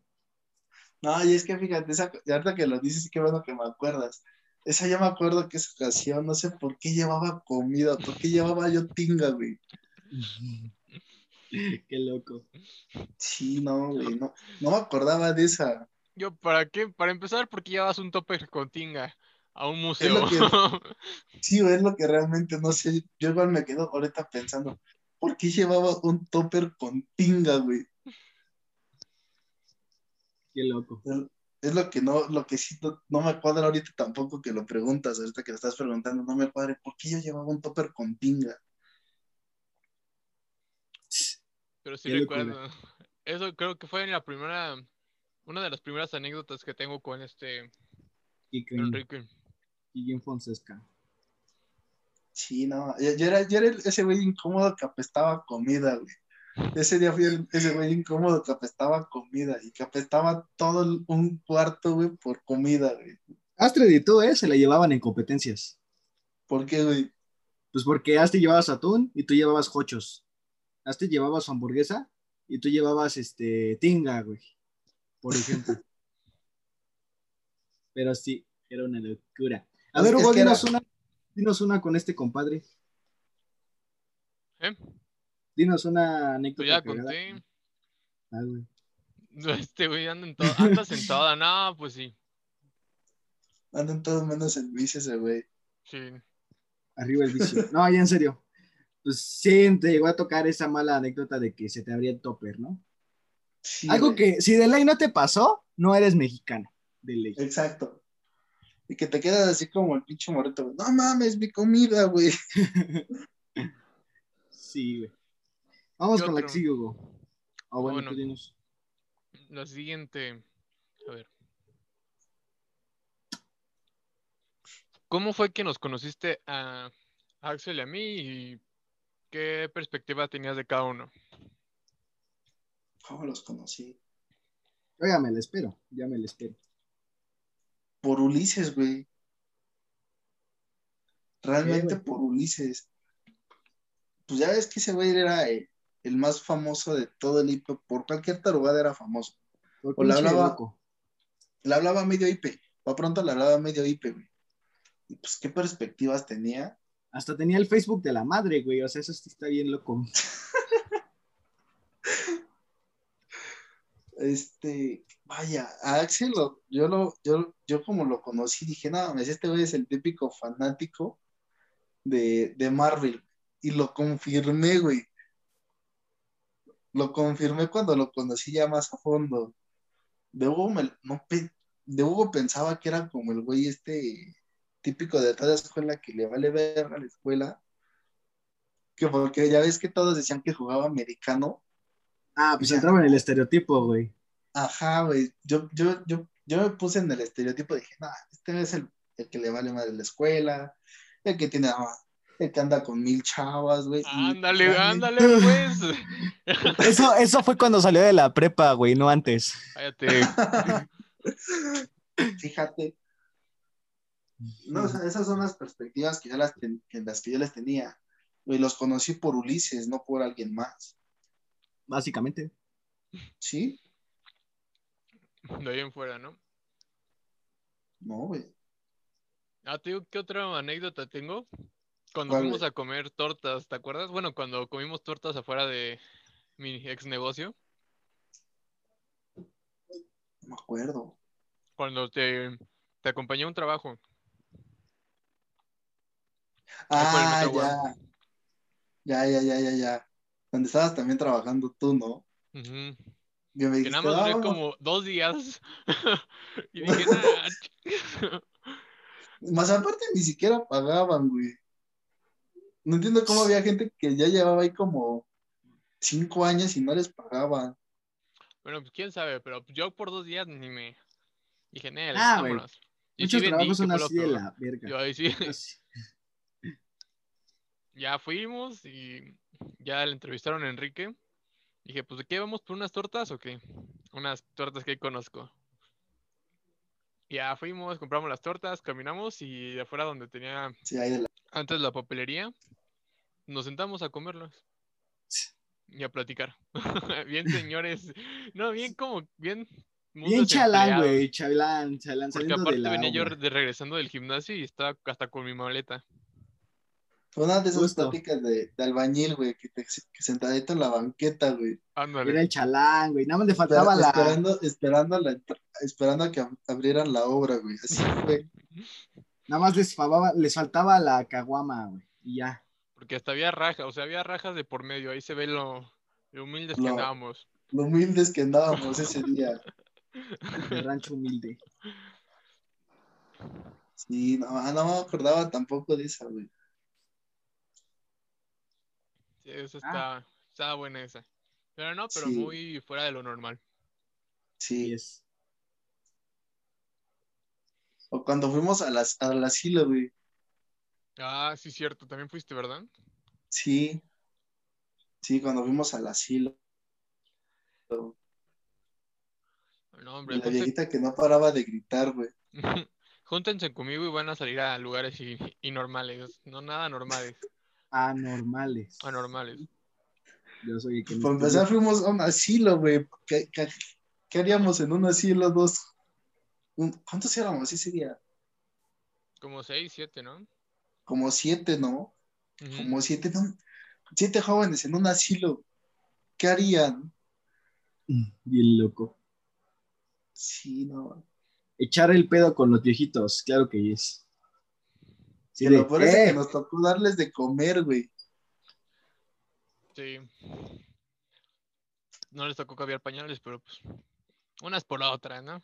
No, y es que fíjate, esa, y ahorita que lo dices, qué bueno que me acuerdas. Esa ya me acuerdo que esa ocasión, no sé por qué llevaba comida, por qué llevaba yo tinga, güey. Qué loco. Sí, no, güey, no, no me acordaba de esa. Yo, ¿para qué? Para empezar, porque llevas un topper con tinga a un museo. lo que- Sí, güey, es lo que realmente no sé. Yo igual me quedo ahorita pensando, ¿por qué llevaba un topper con tinga, güey? Qué loco. Es lo que no, lo que sí no, no me cuadra ahorita tampoco que lo preguntas, ahorita que lo estás preguntando, no me cuadra, ¿por qué yo llevaba un topper con tinga? Pero sí recuerdo. Eso creo que fue en la primera, una de las primeras anécdotas que tengo con este Quique, Enrique. Quique Fonseca. Sí, no, yo, yo era, yo era ese güey incómodo que apestaba comida, güey. Ese día fui el- ese güey incómodo que apestaba comida y que apestaba todo un cuarto, güey, por comida, güey. Astrid y tú, ¿eh? Se la llevaban en competencias. ¿Por qué, güey? Pues porque Astrid llevabas atún y tú llevabas jochos. Astrid llevaba su hamburguesa y tú llevabas este tinga, güey. Por ejemplo. Pero sí, era una locura. A Es ver, Hugo, era- dinos una, dinos una con este compadre. ¿Eh? Dinos una Pues anécdota. ya cagada. conté. Ah, güey. Este güey anda en todo, andas en toda. No, pues sí. Andan todos menos en bici ese güey. Sí. Arriba el vicio. No, ya en serio. Pues sí, te llegó a tocar esa mala anécdota de que se te abría el topper, ¿no? Sí, Algo güey. que si de ley no te pasó, no eres mexicano. De ley. Exacto. Y que te quedas así como el pinche morrito. No mames, mi comida, güey. Sí, güey. Vamos ¿Qué con la otro? que sigue, Hugo. Ah, bueno, Bueno. tú dinos. La siguiente. A ver. ¿Cómo fue que nos conociste a Axel y a mí y qué perspectiva tenías de cada uno? ¿Cómo los conocí? Oiga, me la espero, ya me la espero. Por Ulises, güey. Realmente güey? por Ulises. Pues ya ves que ese güey era eh, el más famoso de todo el IP. Por cualquier tarugada era famoso. Por O pinche hablaba- loco. Le hablaba medio IP. Pa' pronto le hablaba medio IP, güey. Y pues qué perspectivas tenía. Hasta tenía el Facebook de la madre, güey. O sea, eso sí está bien loco. Este, vaya, a Axel, lo- yo, lo, yo, yo como lo conocí, dije, mames, este güey es el típico fanático de, de Marvel. Y lo confirmé, güey. Lo confirmé cuando lo conocí ya más a fondo. De Hugo, me- no, de Hugo pensaba que era como el güey este típico de toda escuela que le vale ver a la escuela. Que porque ya ves que todos decían que jugaba americano. Ah, pues entraba en el estereotipo, güey. Ajá, güey. Yo, yo, yo, yo me puse en el estereotipo, dije, no, este es el, el que le vale más de la escuela, el que tiene, ah, que anda con mil chavas, güey. Ándale, ándale, pues. Eso, eso fue cuando salió de la prepa, güey, no antes. Cállate. Fíjate. No, o sea, esas son las perspectivas que, yo las, ten- que las que yo les tenía. Y los conocí por Ulises, no por alguien más. Básicamente. ¿Sí? De ahí en fuera, ¿no? No, güey. Ah, te digo, ¿qué otra anécdota tengo? Cuando ¿Cuál, fuimos a comer tortas, ¿te acuerdas? Bueno, cuando comimos tortas afuera de mi ex negocio, No me acuerdo. cuando te, te acompañé a un trabajo. Ah, ya. Ya, ya, ya, ya, ya. Donde estabas también trabajando tú, ¿no? Ujú. Que me Que dijiste, nada más "Ah, duré vamos". como dos días. y dije, "Nah, ch-". Más aparte ni siquiera pagaban, güey. No entiendo cómo había gente que ya llevaba ahí como cinco años y no les pagaban. Bueno, pues quién sabe, pero yo por dos días ni me dije, Nel, Ah, güey. vámonos. Sí Muchos vendí, trabajos son así de la verga. Yo ahí sí, ya fuimos y ya le entrevistaron a Enrique. Dije, pues, ¿de qué vamos por unas tortas o qué? Unas tortas que conozco. Ya fuimos, compramos las tortas, caminamos y afuera donde tenía Sí, ahí de la... antes la papelería, nos sentamos a comerlas y a platicar. bien, señores. No, bien como, bien. Bien chalán, güey. Chalán, chalán. Porque aparte de la venía yo de regresando del gimnasio y estaba hasta con mi maleta. Fue una de esas Justo. pláticas de, de albañil, güey, que, te, que sentadito en la banqueta, güey. Ándale. Era el chalán, güey. Nada más le Espera- faltaba la. Esperando, esperando, la, esperando a que ab- abrieran la obra, güey. Así fue. Nada más les, faltaba- les faltaba la caguama, güey. Y ya. Porque hasta había rajas, o sea, había rajas de por medio. Ahí se ve lo, lo humildes que andábamos. Lo humildes que andábamos ese día. De rancho humilde. Sí, no, ah, no me acordaba tampoco de esa, güey. Sí, eso Ah. está, está buena esa. Pero no, pero Sí. muy fuera de lo normal. Sí, Sí. es. O cuando fuimos a las, al asilo, güey. Ah, sí, cierto. También fuiste, ¿verdad? Sí. Sí, cuando fuimos al asilo. No, Y hombre, la viejita que no paraba de gritar, güey. júntense conmigo y van a salir a lugares y, y normales. No nada normales, Anormales. anormales. Yo soy el que estudió. empezar fuimos a un asilo, güey. ¿Qué, qué, qué haríamos en un asilo dos? Un- ¿Cuántos éramos ese día? Como seis, siete, ¿no? Como siete, ¿no? Como siete, ¿no? siete jóvenes en un asilo. ¿Qué harían? Bien loco. Sí, no. Echar el pedo con los viejitos, claro que es. Sí, lo peor es "Eh, que nos tocó darles de comer, güey. Sí. No les tocó cambiar pañales, pero pues. Unas por la otra, ¿no?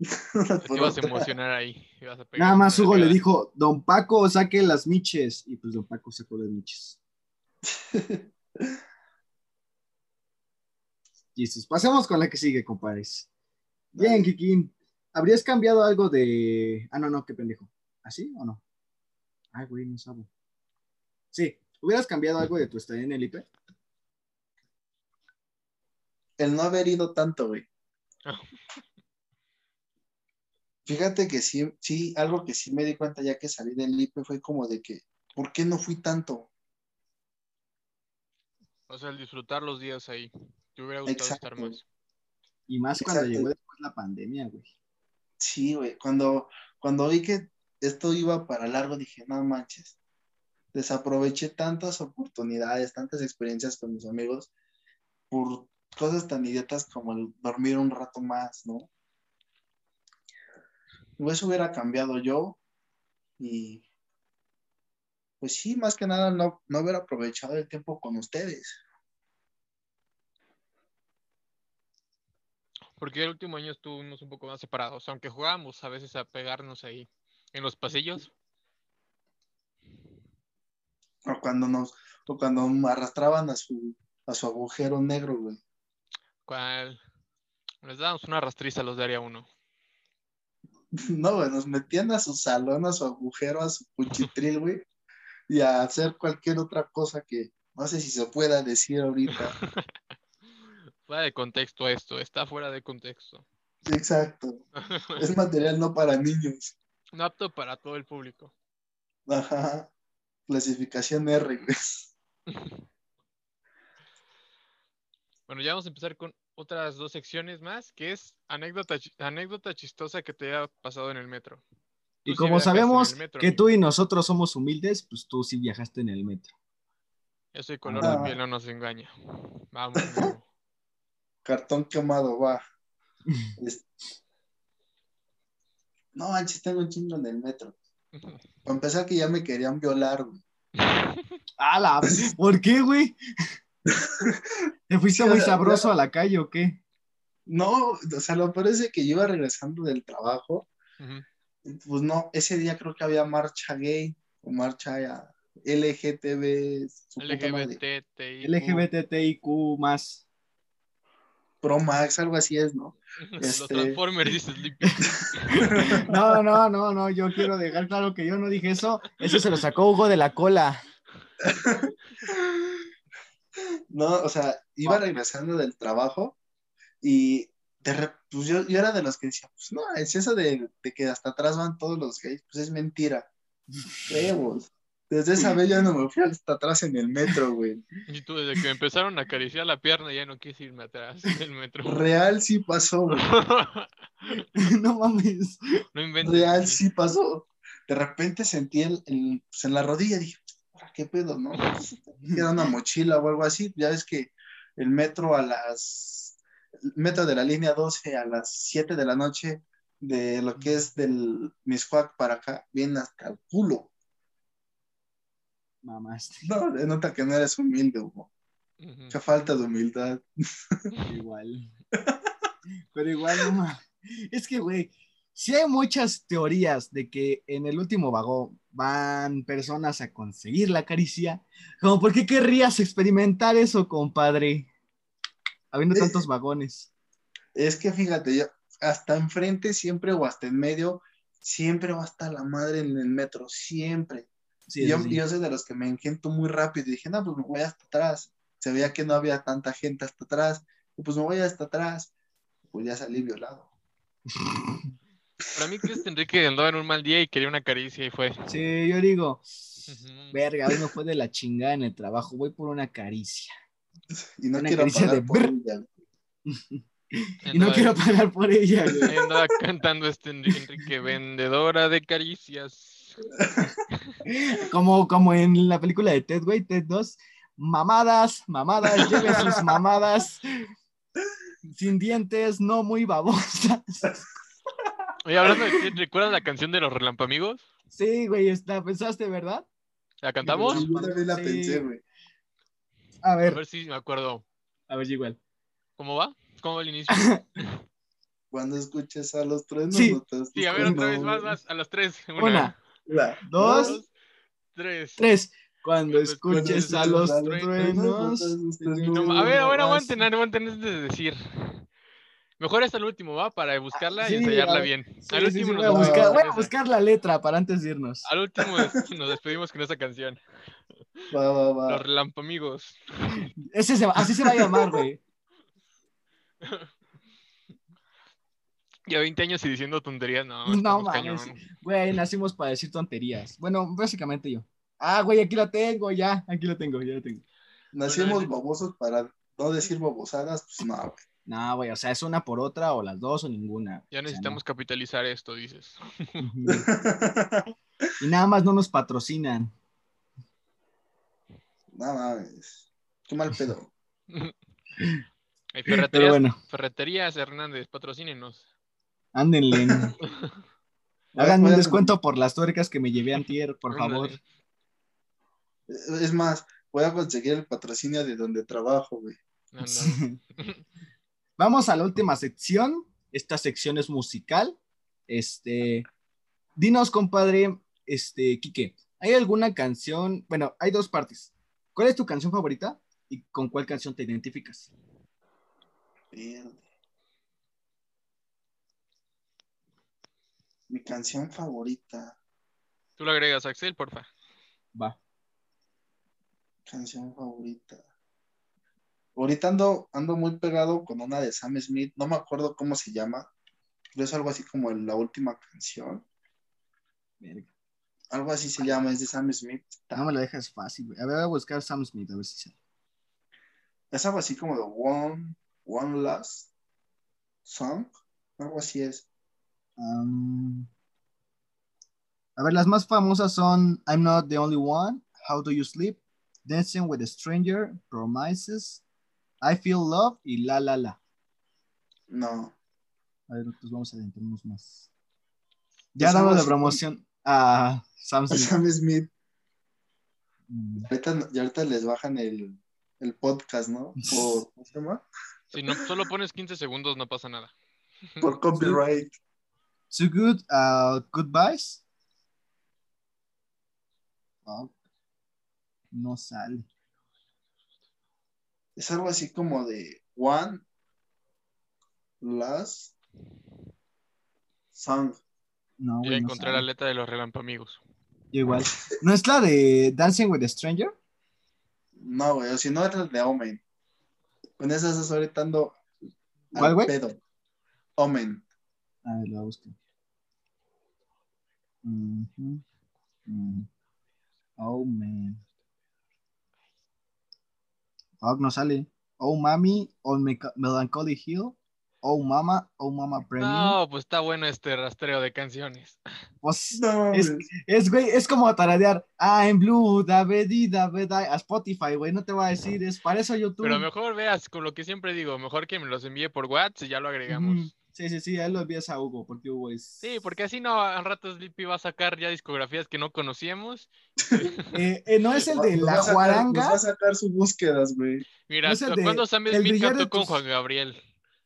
Te ibas a emocionar ahí. ibas a pegar Nada más Hugo le dijo, Don Paco, saque las miches. Y pues Don Paco sacó las miches. Jesus. Pasemos con la que sigue, compadres. Bien, Kiki. ¿Habrías cambiado algo de. Ah, no, no, qué pendejo. ¿Así o no? Ay, güey, no sabo. Sí. ¿Hubieras cambiado algo de tu estadía en el IP? el no haber ido tanto, güey. Ah. Fíjate que sí, sí, algo que sí me di cuenta ya que salí del IPE fue como de que, ¿por qué no fui tanto? O sea, el disfrutar los días ahí. Te hubiera gustado estar más. Y más cuando Exacto. llegó después la pandemia, güey. Sí, güey, cuando, cuando vi que esto iba para largo, dije, no manches, desaproveché tantas oportunidades, tantas experiencias con mis amigos por cosas tan idiotas como el dormir un rato más, ¿no? Eso hubiera cambiado yo y pues sí, más que nada no, no haber aprovechado el tiempo con ustedes. Porque el último año estuvimos un poco más separados, aunque jugábamos a veces a pegarnos ahí en los pasillos. O cuando nos, o cuando arrastraban a su, a su agujero negro, güey. Cual les dábamos una rastriza a los de área 1. No, güey, nos metían a su salón, a su agujero, a su cuchitril, güey, y a hacer cualquier otra cosa que no sé si se pueda decir ahorita. Fuera de contexto esto, está fuera de contexto. Exacto. Es material no para niños. No apto para todo el público. Ajá. Clasificación R, güey. Bueno, ya vamos a empezar con otras dos secciones más, que es anécdota, anécdota chistosa que te haya pasado en el metro. Y sí como sabemos metro, que amigo. tú y nosotros somos humildes, pues tú sí viajaste en el metro. Ese color Ah. de piel no nos engaña. Vamos. Cartón quemado, va. No, manches, tengo un chingo en el metro. Para empezar que ya me querían violar, güey. ¡Hala! ¿Por qué, güey? ¿Te fuiste muy sabroso a la calle o qué? No, o sea, lo parece que yo iba regresando del trabajo pues no, ese día creo que había marcha gay o marcha ya, LGTB. LGBTIQ más. Pro Max, algo así es, ¿no? Los este- Transformers, dice Sleepy. No, no, no, no, yo quiero dejar claro que yo no dije eso. Eso se lo sacó Hugo de la cola. No, o sea, iba regresando del trabajo y de re- pues yo, yo era de los que decía, pues no, es eso de, de que hasta atrás van todos los gays, pues es mentira. Huevos. Desde esa vez ya no me fui hasta atrás en el metro, güey. Y tú, desde que me empezaron a acariciar la pierna, ya no quise irme atrás del metro. Real sí pasó, güey. No mames. no inventes. Real sí pasó. De repente sentí el, el- pues, en la rodilla, dije, "Ahora, ¿qué pedo, no? Era una mochila o algo así. Ya ves que el metro a las. El metro de la línea 12 a las 7 de la noche, de lo que es del Miscuac para acá, viene hasta el culo. Mamaste. No, nota que no eres humilde, Hugo. Qué falta de humildad. Igual. Pero igual, no. Es que, güey, sí hay muchas teorías de que en el último vagón van personas a conseguir la caricia. Como, ¿por qué querrías experimentar eso, compadre? Habiendo Eh, tantos vagones. Es que fíjate, yo, hasta enfrente siempre o hasta en medio, siempre va a estar la madre en el metro, siempre. Sí, yo, sí, sí. yo soy de los que me engento muy rápido y dije, no, pues me voy hasta atrás. Se veía que no había tanta gente hasta atrás, y pues me voy hasta atrás. Pues ya salí violado. Para mí, Chris Enrique andaba en un mal día y quería una caricia y fue. Sí, yo digo, verga, hoy me fue de la chingada en el trabajo, voy por una caricia. Y no Una quiero caricia pagar de por ella. Y no quiero pagar por ella, güey. Andaba cantando este Enri- Enrique, vendedora de caricias. Como, como en la película de Ted, güey, Ted 2. Mamadas, mamadas, lleve sus mamadas. Sin dientes, no muy babosas. Oye, hablando de ti, ¿recuerdas la canción de los relampamigos? Sí, güey, está, pensaste, ¿verdad? ¿La cantamos? Sí, yo también la Sí. pensé, güey. A A ver, ver si me acuerdo. a ver, igual. ¿Cómo va? ¿Cómo va el inicio? Cuando escuches a los tres, Sí. no te Sí, a ver, otra vez, más, más, a las tres. Una, Una, La- dos, dos, tres. tres. Cuando Cuando escuches escuches a a los los truenos. No, a ver, a ver, aguanten, aguanten antes de decir. Mejor hasta el último, ¿va? Para buscarla sí, y ensayarla a bien. Sí, al sí, sí, último voy, nos a buscar, despedimos voy a buscar la letra para antes de irnos. Al último nos despedimos con esa canción. Va, va, va. Los relampamigos. Ese se va- así se va a llamar, güey. Ya 20 años y diciendo tonterías, no. No mames. Güey, nacimos para decir tonterías. Bueno, básicamente yo. Ah, güey, aquí lo tengo, ya. Aquí lo tengo, ya lo tengo. Nacimos Bueno, babosos para no decir babosadas, pues no, güey. No, güey, o sea, es una por otra, o las dos, o ninguna. Ya O sea, necesitamos capitalizar esto, dices. no. Y nada más no nos patrocinan. No mames. Qué mal pedo. Hay Pero ferreterías, bueno, ferreterías Hernández, patrocínenos. ándenle. A- Hagan voy un a- descuento por las tuercas que me llevé antier, por favor. Es más, voy a conseguir el patrocinio de donde trabajo, güey. Ándale. Vamos a la última sección. Esta sección es musical. Este, dinos, compadre, este, Quique, ¿hay alguna canción? Bueno, hay dos partes. ¿Cuál es tu canción favorita y con cuál canción te identificas? Mi canción favorita. Tú lo agregas, Axel, porfa. Va. Canción favorita. Ahorita ando, ando muy pegado con una de Sam Smith. No me acuerdo cómo se llama. Pero es algo así como la última canción. Algo así se llama, es de Sam Smith. No me lo dejas fácil, güey. A ver, voy a buscar Sam Smith, a ver si sale. Es algo así como de One, One Last Song. Algo así es. Um, a ver, las más famosas son I'm Not the Only One, How Do You Sleep, Dancing with a Stranger, Promises, I Feel Love y La La La. No. A ver, pues vamos a adentrarnos más. Ya damos es- promoción a Sam Smith. Sam Smith. Mm, Ahorita, y ahorita les bajan el, el podcast, ¿no? Por, ¿cómo se llama? Si no solo pones 15 segundos, no pasa nada. Por copyright. So Good, uh, Goodbyes. No sale. Es algo así como de One Last Song. No, no encontré la letra de los relampamigos. Yo igual. ¿No es la de Dancing with a Stranger? No, güey, o si no, es el de Omen. Con esas es ahorita ando al ¿Cuál, güey? pedo. Omen. A ver, la busco. Mm. Oh, no sale. Oh, mami, Meca- Melancholy Hill. Oh, mama, oh, mama premium. No, pues está bueno este rastreo de canciones. Pues, No, es, es, güey, es como taradear. I'm blue, da bedi, da bedai", A Spotify, güey, no te va a decir. Es para eso YouTube. Pero mejor veas, con lo que siempre digo, mejor que me los envíe por WhatsApp y ya lo agregamos. Sí, sí, sí, ahí lo envías a Hugo, porque Hugo es. Sí, porque así no, al rato Sleepy va a sacar ya discografías que no conocíamos. Eh, eh, no es el de la va a sacar- Guaranga. Nos va a sacar sus búsquedas, güey. Mira, No ¿cuándo Sam Smith cantó con tus- Juan Gabriel?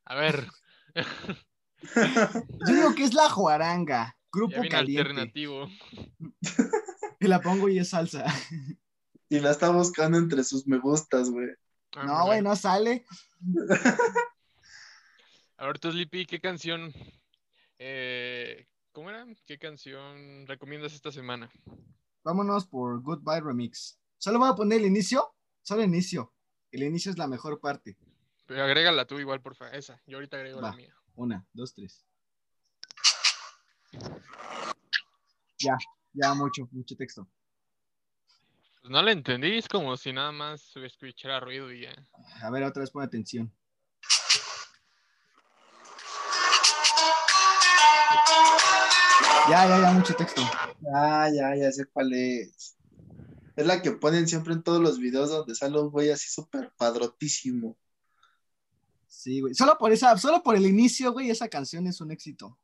A ver, Yo digo que es la Juaranga, grupo ya caliente. alternativo. Y la pongo y es salsa. Y la está buscando entre sus me gustas, güey. No, Ándale. güey, no sale. A ver, tú, Sleepy, ¿qué canción? eh, ¿Cómo era? ¿Qué canción recomiendas esta semana? Vámonos por Goodbye Remix. Solo voy a poner el inicio. Solo el inicio. El inicio es la mejor parte. Pero agrégala tú igual, porfa. Esa. Yo ahorita agrego la mía. Una, dos, tres. Ya, ya mucho, mucho texto. Pues no la entendí, es como si nada más escuchara ruido y ya. A ver, otra vez pon atención. Ya, ya, ya, mucho texto. Ah, ya, ya sé cuál es. Es la que ponen siempre en todos los videos donde sale un güey así súper padrotísimo. Sí, güey. Solo por esa, solo por el inicio, güey, esa canción es un éxito.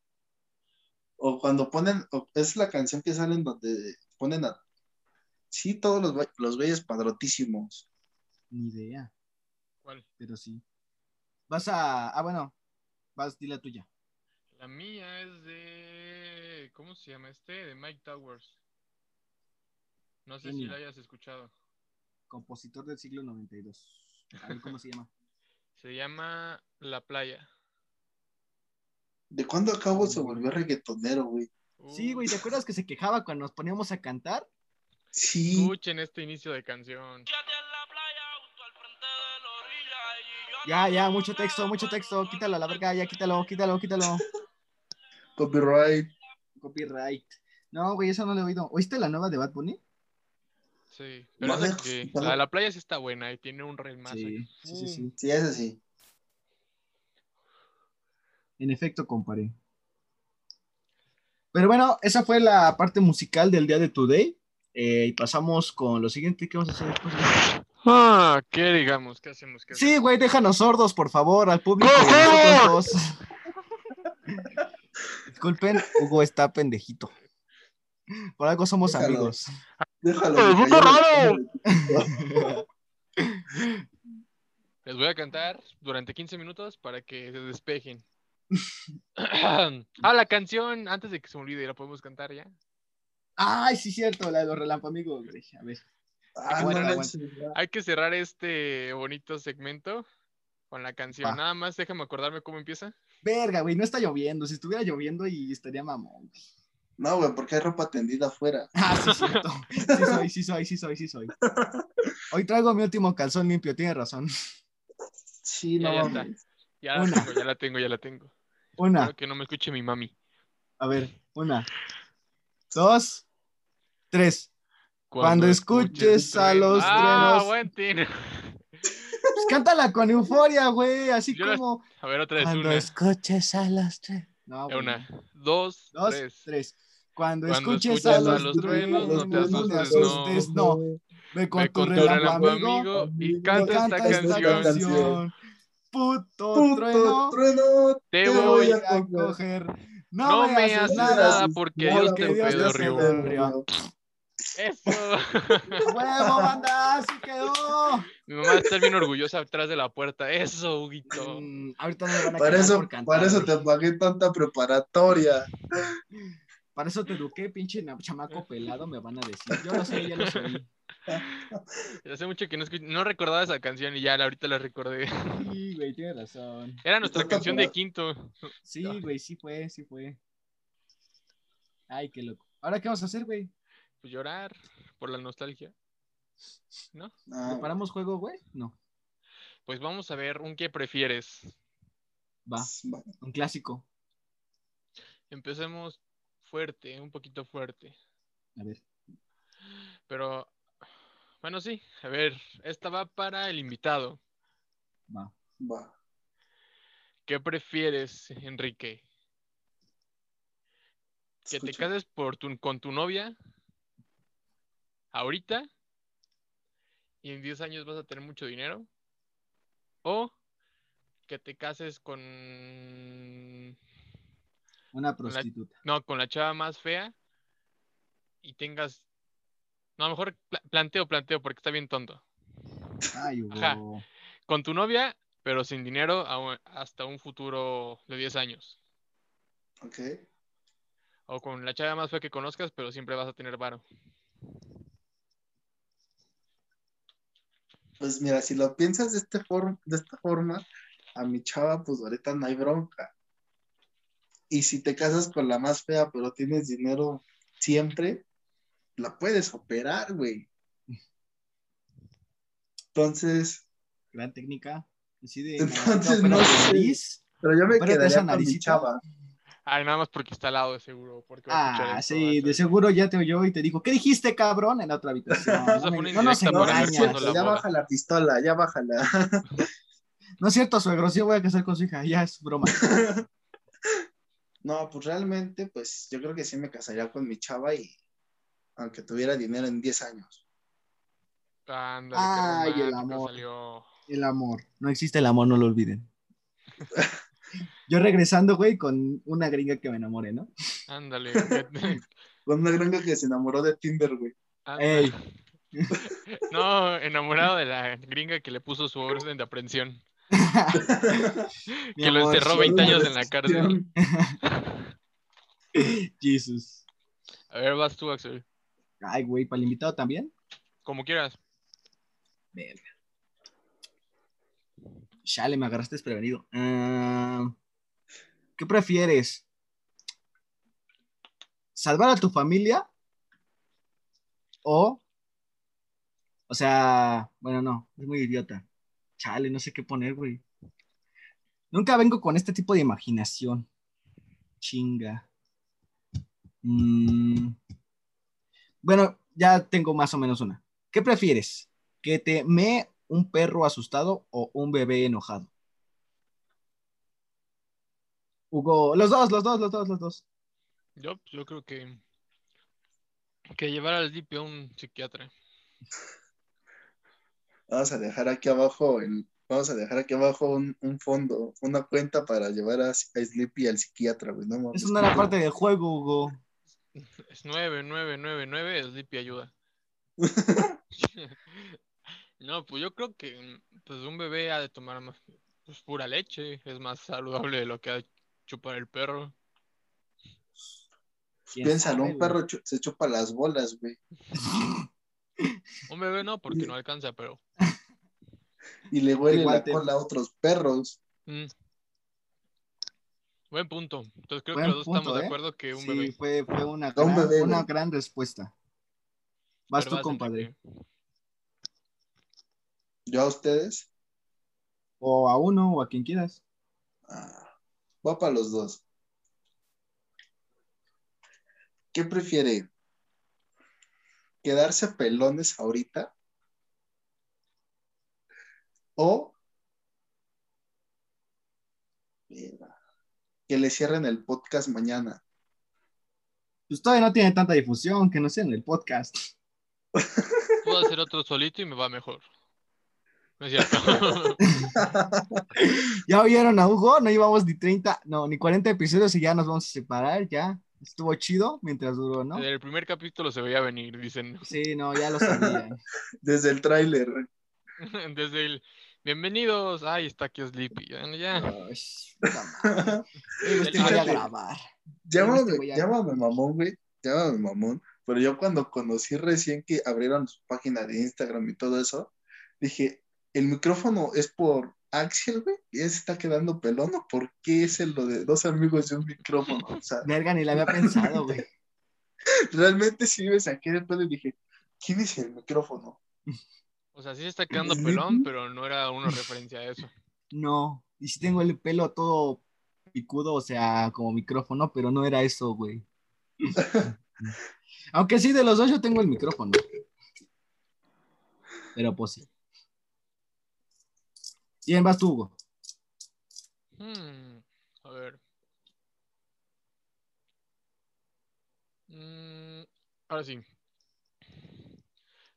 O cuando ponen, o- es la canción que sale en donde ponen a. Sí, todos los, los güeyes padrotísimos. Ni idea, ¿Cuál? pero sí. Vas a. Ah, bueno. Vas, di la tuya. La mía es de. ¿Cómo se llama este? De Mike Towers. No sé si la hayas escuchado. Compositor del siglo 92. A ver cómo se llama. Se llama La Playa. ¿De cuándo acabo se volvió reggaetonero, güey? Sí, güey, ¿te acuerdas que se quejaba cuando nos poníamos a cantar? Sí. Escuchen este inicio de canción. Ya, ya, mucho texto, mucho texto. Quítalo a la verga, ya, quítalo, quítalo, quítalo. Copyright. Copyright. No, güey, eso no lo he oído. ¿Oíste la nueva de Bad Bunny? Sí, pero que- la de la playa sí está buena y tiene un reel más. Sí, sí, sí, sí. Sí, ese sí. En efecto, comparé. Pero bueno, esa fue la parte musical del día de Today. Eh, y pasamos con lo siguiente. ¿Qué vamos a hacer después? Ah, ¿qué digamos? ¿Qué hacemos? ¿Qué Sí, güey, déjanos sordos, por favor, al público. Disculpen, Hugo está pendejito. Por algo somos Déjalo. amigos. Déjalo. ¡Pero que puto cayó. Les voy a cantar durante 15 minutos para que se despejen. ah, la canción, antes de que se me olvide, la podemos cantar ya. Ay, sí, cierto, la de los relampamigos, güey. A ver. Ah, Aguanta, no aguanta. manches, ya. Hay que cerrar este bonito segmento con la canción. Va. Nada más déjame acordarme cómo empieza. Verga, güey, no está lloviendo. Si estuviera lloviendo y estaría mamón. güey. No, güey, porque hay ropa tendida afuera. Ah, sí, cierto. Sí soy, sí soy, sí soy, sí soy. Hoy traigo mi último calzón limpio, tiene razón. Sí, Ya, no ya está. mames. Ya la tengo, ya la tengo, ya la tengo. Una, Espero que no me escuche mi mami. a ver, una, dos, tres. Cuando escuches a los Ah, truenos. buen tino. Pues cántala con euforia, güey, así Yo la- como. A ver, otra vez. Cuando Una, escuches a los truenos. No, güey. una, dos, Dos, tres. tres. Cuando, Cuando escuches, escuches a los, truenos, no te asustes, asustes, no. Ve con tu con tu relámpago amigo amigo y canta esta canción. canción. Puto, Puto trueno, trueno, Te te voy a coger. No, No me, me haces nada. nada porque Dios te te río. Eso. ¡Huevo, banda! ¡Así quedó! Mi mamá está bien orgullosa atrás de la puerta. Eso, Huguito. Mm, ahorita me van a Para eso, por cantar, para eso te pagué tanta preparatoria. Para eso te eduqué, pinche chamaco pelado, me van a decir. Yo lo sé, ya lo sé. Hace mucho que no no recordaba esa canción y ya ahorita la recordé. Sí, güey, tienes razón. Era nuestra canción de quinto. Sí, güey, sí fue, sí fue. Ay, qué loco. ¿Ahora qué vamos a hacer, güey? Pues llorar por la nostalgia. ¿No? Ah, ¿Preparamos juego, güey? No. Pues vamos a ver un qué prefieres. Va, va. un clásico. Empecemos fuerte, un poquito fuerte. A ver. Pero, bueno, sí. A ver, esta va para el invitado. Va. Va. ¿Qué prefieres, Enrique? ¿Que te cases por tu- con tu novia ahorita y en 10 años vas a tener mucho dinero? ¿O que te cases con... Una prostituta. No, con la chava más fea y tengas... No, a lo mejor pla- planteo, planteo, porque está bien tonto. Ay. Ajá. Con tu novia, pero sin dinero hasta un futuro de 10 años. Ok. O con la chava más fea que conozcas, pero siempre vas a tener varo. Pues mira, si lo piensas de, este form- de esta forma, a mi chava, pues ahorita no hay bronca. Y si te casas con la más fea, pero tienes dinero siempre, la puedes operar, güey. Entonces, Gran técnica. Así de. Entonces, no sé. nariz. pero yo me quedaría con mi chava. Ay, nada más porque está al lado de seguro. Porque va a escuchar Ah, esto, sí, de seguro ya te oyó y te dijo, ¿qué dijiste, cabrón? En la otra habitación. No, no nos No, engañas. ya baja la pistola, ya bájala. No es cierto, suegro, sí voy a casar con su hija, ya es broma. No, pues realmente, pues yo creo que sí me casaría con mi chava y aunque tuviera dinero en 10 años. Ándale, Ay, el amor. salió. El amor. No existe el amor, no lo olviden. Yo regresando, güey, con una gringa que me enamoré, ¿no? Ándale. Con una granja que se enamoró de Tinder, güey. Ey. No, enamorado de la gringa que le puso su orden de aprehensión. Que lo encerró sí. 20 años en la cárcel. Jesus. A ver, vas tú, Axel. Ay, güey, para el invitado también. Como quieras. Verga. Chale, me agarraste desprevenido. Ah, ¿Qué prefieres? ¿Salvar a tu familia? O. O sea, bueno, no, es muy idiota. Chale, no sé qué poner, güey. Nunca vengo con este tipo de imaginación. Chinga. Mm. Bueno, ya tengo más o menos una. ¿Qué prefieres? ¿Que te me un perro asustado o un bebé enojado? Hugo, los dos, los dos, los dos, los dos. Yo, yo creo que que llevar al Sleepy a un psiquiatra. Vamos a dejar aquí abajo el, vamos a dejar aquí abajo un, un fondo, una cuenta para llevar a, a Sleepy al psiquiatra, güey. No mames. Eso no era parte del juego, Hugo. Es 9999, Sleepy ayuda. no, pues yo creo que pues un bebé ha de tomar más pues, pura leche, es más saludable de lo que ha de chupar el perro. ¿Quién Piénsalo, un perro chu- se chupa las bolas, güey. Un bebé no, porque no alcanza, pero Y le huele Igual la te- cola a otros perros. mm. buen punto. Entonces creo Buen que los dos punto, estamos de ¿eh? acuerdo que un Sí, bebé. fue, fue una, Un gran, bebé, una gran respuesta. Vas Pero tú, compadre. ¿Yo a ustedes? O a uno o a quien quieras. Ah, va para los dos. ¿Qué prefiere? ¿Quedarse pelones ahorita? ¿O que le cierren el podcast mañana? Pues todavía no tiene tanta difusión, que no sea en el podcast. Puedo hacer otro solito y me va mejor. No es cierto. ¿Ya oyeron a Hugo? No llevamos ni 30, no, ni 40 episodios y ya nos vamos a separar, ya. Estuvo chido mientras duró, ¿no? Desde el primer capítulo se veía venir, dicen. Sí, no, ya lo sabía. Desde el tráiler. Desde el bienvenidos. Ay, está aquí Sleepy. Ya, ya. Ay, grabar. Llámame, Este llámame mamón, güey. Llámame mamón. Pero yo cuando conocí recién que abrieron su página de Instagram y todo eso, dije, el micrófono es por Axel, güey. Y ese está quedando pelón, ¿o por qué es el lo de dos amigos de un micrófono? O sea, Verga, ni la había pensado, güey. realmente sí me saqué de pedo y dije, ¿quién es el micrófono? O sea, sí se está quedando pelón, pero no era una referencia a eso. No, y si tengo el pelo todo picudo, o sea, como micrófono, pero no era eso, güey. Aunque sí, de los dos yo tengo el micrófono. Pero pues sí. Bien, vas tú, Hugo. Hmm, a ver. Mm, ahora sí.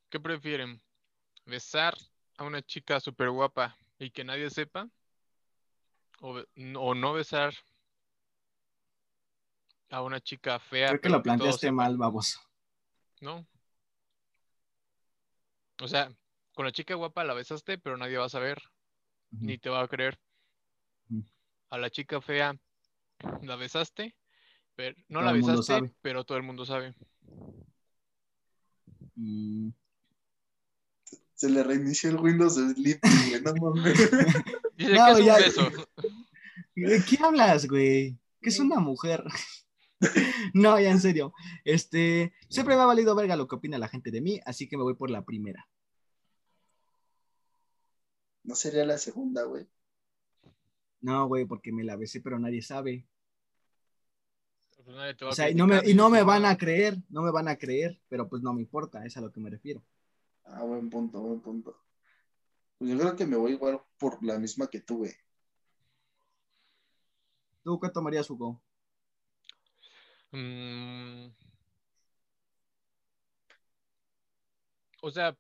¿Qué prefieren? ¿Besar a una chica súper guapa y que nadie sepa? ¿O, no besar a una chica fea? Creo que lo planteaste mal, baboso. ¿No? O sea, con la chica guapa la besaste, pero nadie va a saber, ni te va a creer. A la chica fea la besaste, pero no Todo la besaste, pero todo el mundo sabe. Mm, Se le reinició el Windows güey, no mames. Dice No, que es un ya- beso. ¿De qué hablas, güey? Que es una mujer. No, ya en serio. Este, siempre me ha valido verga lo que opina la gente de mí, así que me voy por la primera. No sería la segunda, güey. No, güey, porque me la besé, pero nadie sabe. Pues nadie te va O a sea, y no me, y no me van "Ah, a creer, no me van a creer, pero pues no me importa, es a lo que me refiero. Ah, buen punto, buen punto. Pues yo creo que me voy igual por la misma que tuve. ¿Tú qué tomarías, Hugo? mm, O sea,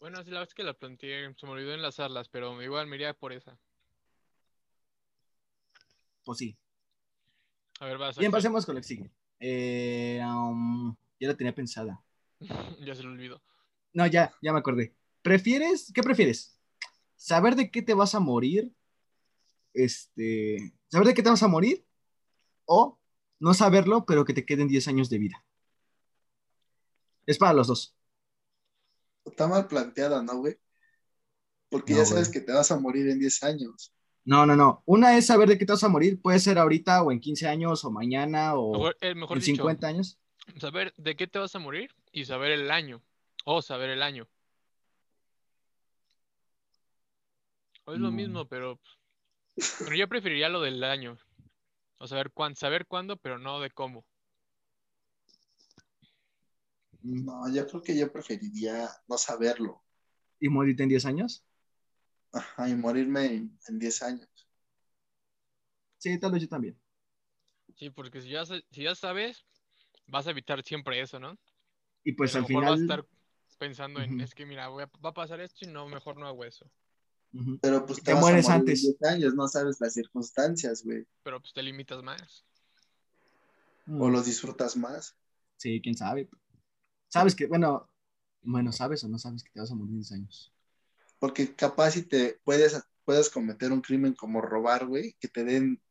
bueno, sí, la vez que la planteé, se me olvidó enlazarlas, pero igual me iría por esa. Pues sí. A ver, vas. Bien, pasemos con lo que sigue. Eh, um, ya la tenía pensada. ya se lo olvidó. No, ya, ya me acordé. ¿Prefieres? ¿Qué prefieres? ¿Saber de qué te vas a morir? Este, ¿saber de qué te vas a morir? O no saberlo, pero que te queden 10 años de vida. Es para los dos. Está mal planteada, ¿no, güey? Porque No, ya sabes güey. que te vas a morir en 10 años. No, no, no. Una es saber de qué te vas a morir. Puede ser ahorita o en 15 años o mañana o Mejor, eh, mejor en dicho, 50 años. saber de qué te vas a morir y saber el año. O saber el año. O es lo Mm. mismo, pero Pero yo preferiría lo del año. O saber cuándo, saber cuándo, pero no de cómo. No, yo creo que yo preferiría no saberlo. ¿Y morirte en 10 años? Ajá, y morirme en, en 10 años. Sí, tal vez yo también. Sí, porque si ya, si ya sabes, vas a evitar siempre eso, ¿no? Y pues al mejor vas a final. estar pensando en, es que mira, voy a- va a pasar esto y no, mejor no hago eso. Pero pues Te te, vas a mueres antes. 10 años, no sabes las circunstancias, güey. Pero pues te limitas más. O Mm, los disfrutas más. Sí, quién sabe. Sabes que, bueno, bueno, sabes o no sabes que te vas a morir en 10 años. Porque capaz si te puedes, puedes cometer un crimen como robar, güey, que te den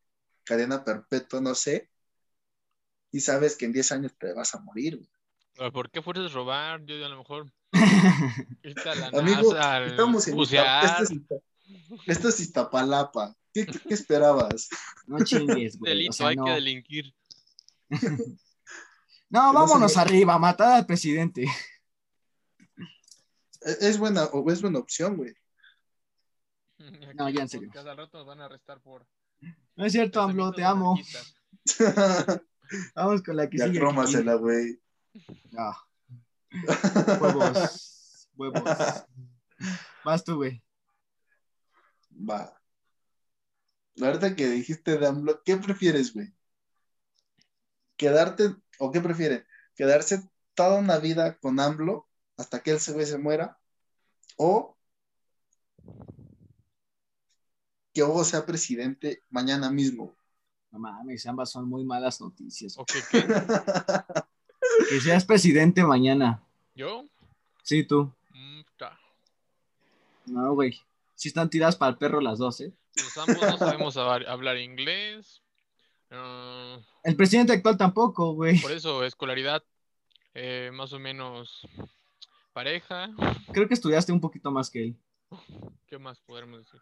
cadena perpetua, no sé. Y sabes que en 10 años te vas a morir, güey. ¿Por qué fuerzas robar? Yo a lo mejor a Amigo, al estamos en esto, es Izta- esto es Iztapalapa. ¿Qué, qué- qué esperabas? no chingues, güey. Delito, o sea, hay no. que delinquir. No, no vámonos arriba, matar al presidente. Es, es buena, es buena opción, güey. No, ya en serio. Al rato nos van a arrestar por No es cierto, AMLO, te amo. Vamos con la que ya sigue. güey. Ah, huevos. Huevos. Vas tú, güey. Va. La verdad que dijiste de AMLO, ¿qué prefieres, güey? ¿Quedarte, o qué prefieren? ¿Quedarse toda una vida con AMLO hasta que él se, muera? ¿O que Hugo sea presidente mañana mismo? No mames, ambas son muy malas noticias. ¿O qué? Que seas presidente mañana. ¿Yo? Sí, tú. Mm. No, güey. Sí están tiradas para el perro las dos, ¿eh? Pues ambos no sabemos hablar inglés. Ah, El presidente actual tampoco, güey. por eso, escolaridad eh, más o menos pareja. Creo que estudiaste un poquito más que él. ¿Qué más podremos decir?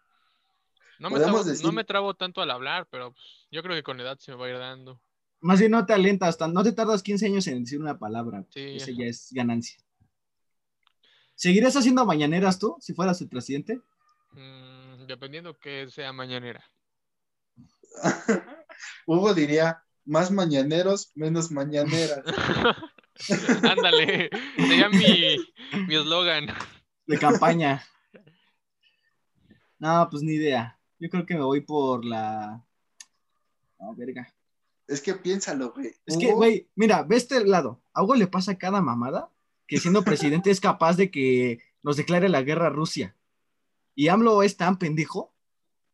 No me, Podemos trabo, decir- no me trabo tanto al hablar, pero pues, yo creo que con edad se me va a ir dando. Más bien no te alentas, no te tardas 15 años en decir una palabra. Sí. Ese ya es ganancia. ¿Seguirías haciendo mañaneras tú si fueras el presidente? Mm, dependiendo que sea mañanera. Hugo diría, más mañaneros, menos mañaneras. Ándale, sería mi mi eslogan. De campaña. no, pues ni idea. Yo creo que me voy por la. No, verga. Es que piénsalo, güey. Es que, güey, mira, ve este lado. A Hugo le pasa cada mamada que siendo presidente es capaz de que nos declare la guerra a Rusia. Y AMLO es tan pendejo,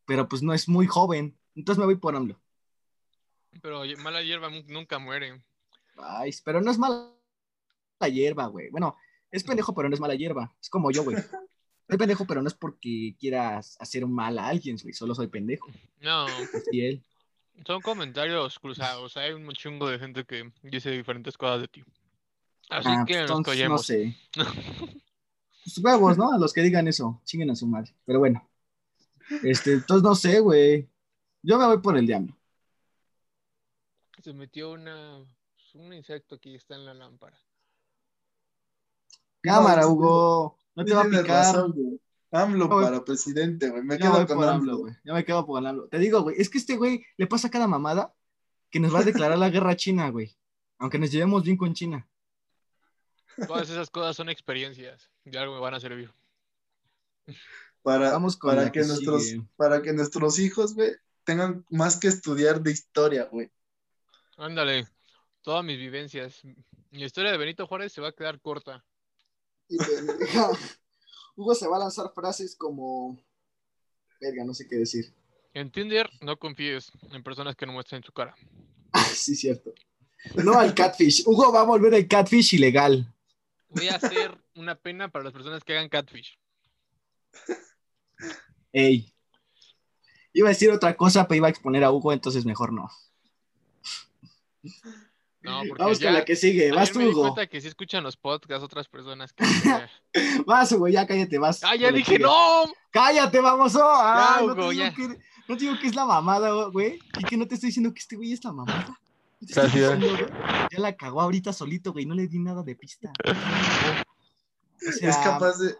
pero pues no es muy joven. Entonces me voy por AMLO. Pero mala hierba nu- nunca muere. Ay, pero no es mala hierba, güey. Bueno, es pendejo, pero no es mala hierba. Es como yo, güey. Soy pendejo, pero no es porque quieras hacer mal a alguien, güey. Solo soy pendejo. No, Y él. son comentarios cruzados. Hay un chingo de gente que dice diferentes cosas de ti. Así Ah, que pues, nos entonces, no callemos. sé. Pues huevos, ¿no? A los que digan eso. Chinguen a su madre. Pero bueno. Este, entonces no sé, güey. Yo me voy por el diablo. Se metió una, un insecto aquí, está en la lámpara. Cámara, Hugo. No te va a picar. razón. AMLO No, para presidente, güey. Me quedo con AMLO. Güey. Yo me quedo por AMLO. Te digo, güey, es que este güey le pasa cada mamada que nos va a declarar la guerra a China, güey. Aunque nos llevemos bien con China. Todas esas cosas son experiencias. De algo me van a servir. Para, Vamos con para que, que nuestros, para que nuestros hijos, güey, tengan más que estudiar de historia, güey. Ándale, todas mis vivencias. Mi historia de Benito Juárez se va a quedar corta. Hugo se va a lanzar frases como. Verga, no sé qué decir. En Tinder, no confíes en personas que no muestren su cara. sí, cierto. No al catfish. Hugo va a volver el catfish ilegal. Voy a hacer una pena para las personas que hagan catfish. Ey. Iba a decir otra cosa, pero iba a exponer a Hugo, entonces mejor no. No, porque Vamos ya con la que sigue. Vas tú, me di Hugo. cuenta que si escuchan los podcasts otras personas que... Vas, Hugo, ya cállate, vas. ¡Ah, ya dije no! ¡Cállate, vamos! Ah, Ya, no, te Hugo, digo ya. que, no te digo que es la mamada, güey. Y que no te estoy diciendo que este güey es la mamada. No diciendo. Ya la cagó ahorita solito, güey. No le di nada de pista. O sea, Es capaz de.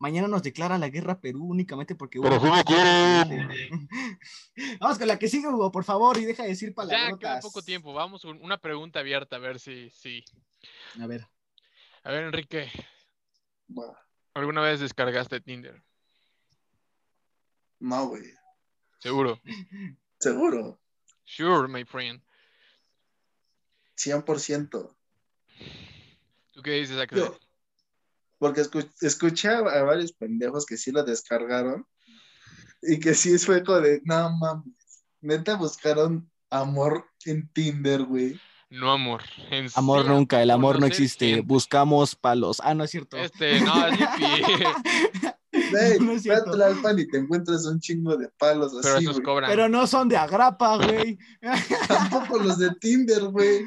Mañana nos declara la guerra a Perú únicamente porque Pero Hugo sí quieren. Vamos con la que sigue, Hugo, por favor, y deja de decir Ya queda poco tiempo. Vamos con una pregunta abierta, a ver si, si. A ver, A ver, Enrique, Bueno, ¿alguna vez descargaste Tinder? no, güey. Seguro. Seguro. Sure, my friend. 100%. ¿Tú qué dices, Axel? Yo, porque escu- escuché a, a varios pendejos que sí lo descargaron y que sí fue como de, no mames, neta buscaron amor en Tinder, güey. No, amor. En amor sí, nunca, el amor no existe. gente. Buscamos palos. Ah, no es cierto. Este, no, es. Güey, No es cierto. Tlalpan y te encuentras un chingo de palos Pero así, esos cobran. Pero no son de agrapa, güey. Tampoco los de Tinder, güey.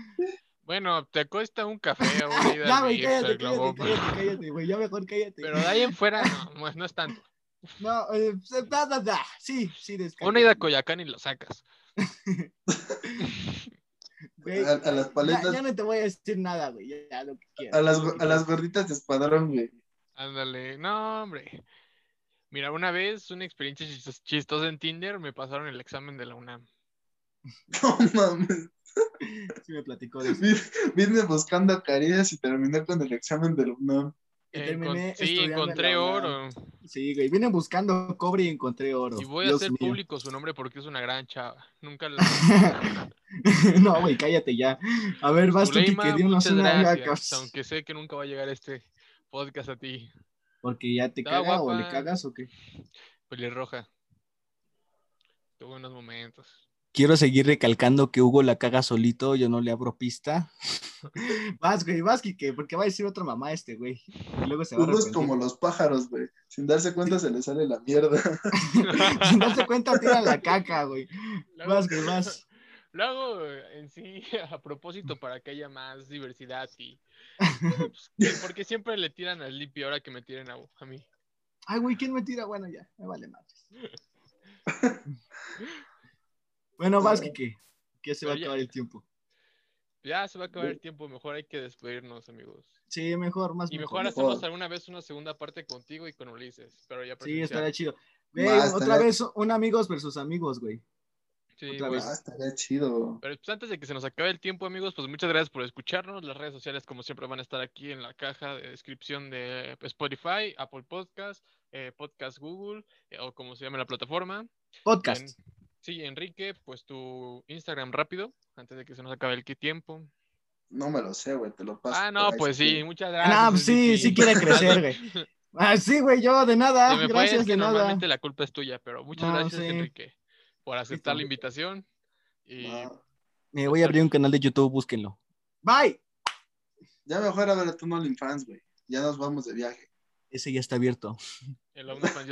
Bueno, te cuesta un café o una ida Ya, güey, cállate, Globo, cállate, cállate, cállate, güey. Ya mejor cállate. Pero de ahí en fuera, no, no es- no es tanto. No, eh, da, da, da. sí, sí, descarga. Una ida a Coyacán y lo sacas. Güey, A, a las ya, paletas, ya no te voy a decir nada, güey. Ya, ya, lo que quieras. a las, a las gorditas de escuadrón, güey. Ándale. No, hombre. Mira, una vez, una experiencia chis- chistosa en Tinder, me pasaron el examen de la UNAM. No mames. Sí me platicó de eso. Vine- Vine buscando caricias y terminé con el examen del UNAM. Terminé sí, encontré oro. Sí, güey. Vienen buscando cobre y encontré oro. Y voy a Dios hacer mío. público su nombre porque es una gran chava. Nunca la... no, güey, cállate ya. A ver, vas tú, dinos muchas una gracias, aunque sé que nunca va a llegar este podcast a ti. Porque ya te Estaba caga o le cagas o qué. Pelirroja. Tuvo unos momentos. Quiero seguir recalcando que Hugo la caga solito, yo no le abro pista. vas, güey, vas, Kike, porque va a decir otra mamá este, güey. Y luego se va a Uno es como los pájaros, güey. Sin darse cuenta se le sale la mierda. Sin darse cuenta, tira la caca, güey. Luego- Vas, güey, vas. Lo hago eh, en sí a propósito para que haya más diversidad y pues, que- porque siempre le tiran a Lippy ahora que me tiren a, a mí. Ay, güey, ¿quién me tira? Bueno, ya, me vale madres. Bueno, vas, Kike. Que se va a acabar el tiempo. Ya se va a acabar el tiempo, mejor hay que despedirnos, amigos. Sí, mejor, más Y mejor. mejor mejor. hacemos alguna vez una segunda parte contigo y con Ulises, pero ya Sí, estaría chido. Otra estaría- vez un amigos versus amigos, güey. Sí, otra pues, vez. Ah, estaría chido. Pero pues, antes de que se nos acabe el tiempo, amigos, pues muchas gracias por escucharnos. Las redes sociales, como siempre, van a estar aquí en la caja de descripción de Spotify, Apple Podcast, eh, Podcast Google, eh, o como se llame la plataforma. Podcast. En- sí, Enrique, pues tu Instagram rápido, antes de que se nos acabe el tiempo. No me lo sé, güey, te lo paso. Ah, no, pues si sí, quieres. muchas Ah, gracias. no, pues sí, Enrique. sí quiere crecer, güey. Ah, sí, güey, yo de nada. Me Gracias que de nada. normalmente la culpa es tuya, pero muchas No, gracias, sí. Enrique, por aceptar la invitación. Y No. Me voy a abrir un canal de YouTube, búsquenlo. Bye. Ya mejor a ver a tu no fans, güey. Ya nos vamos de viaje. Ese ya está abierto. el OnlyFans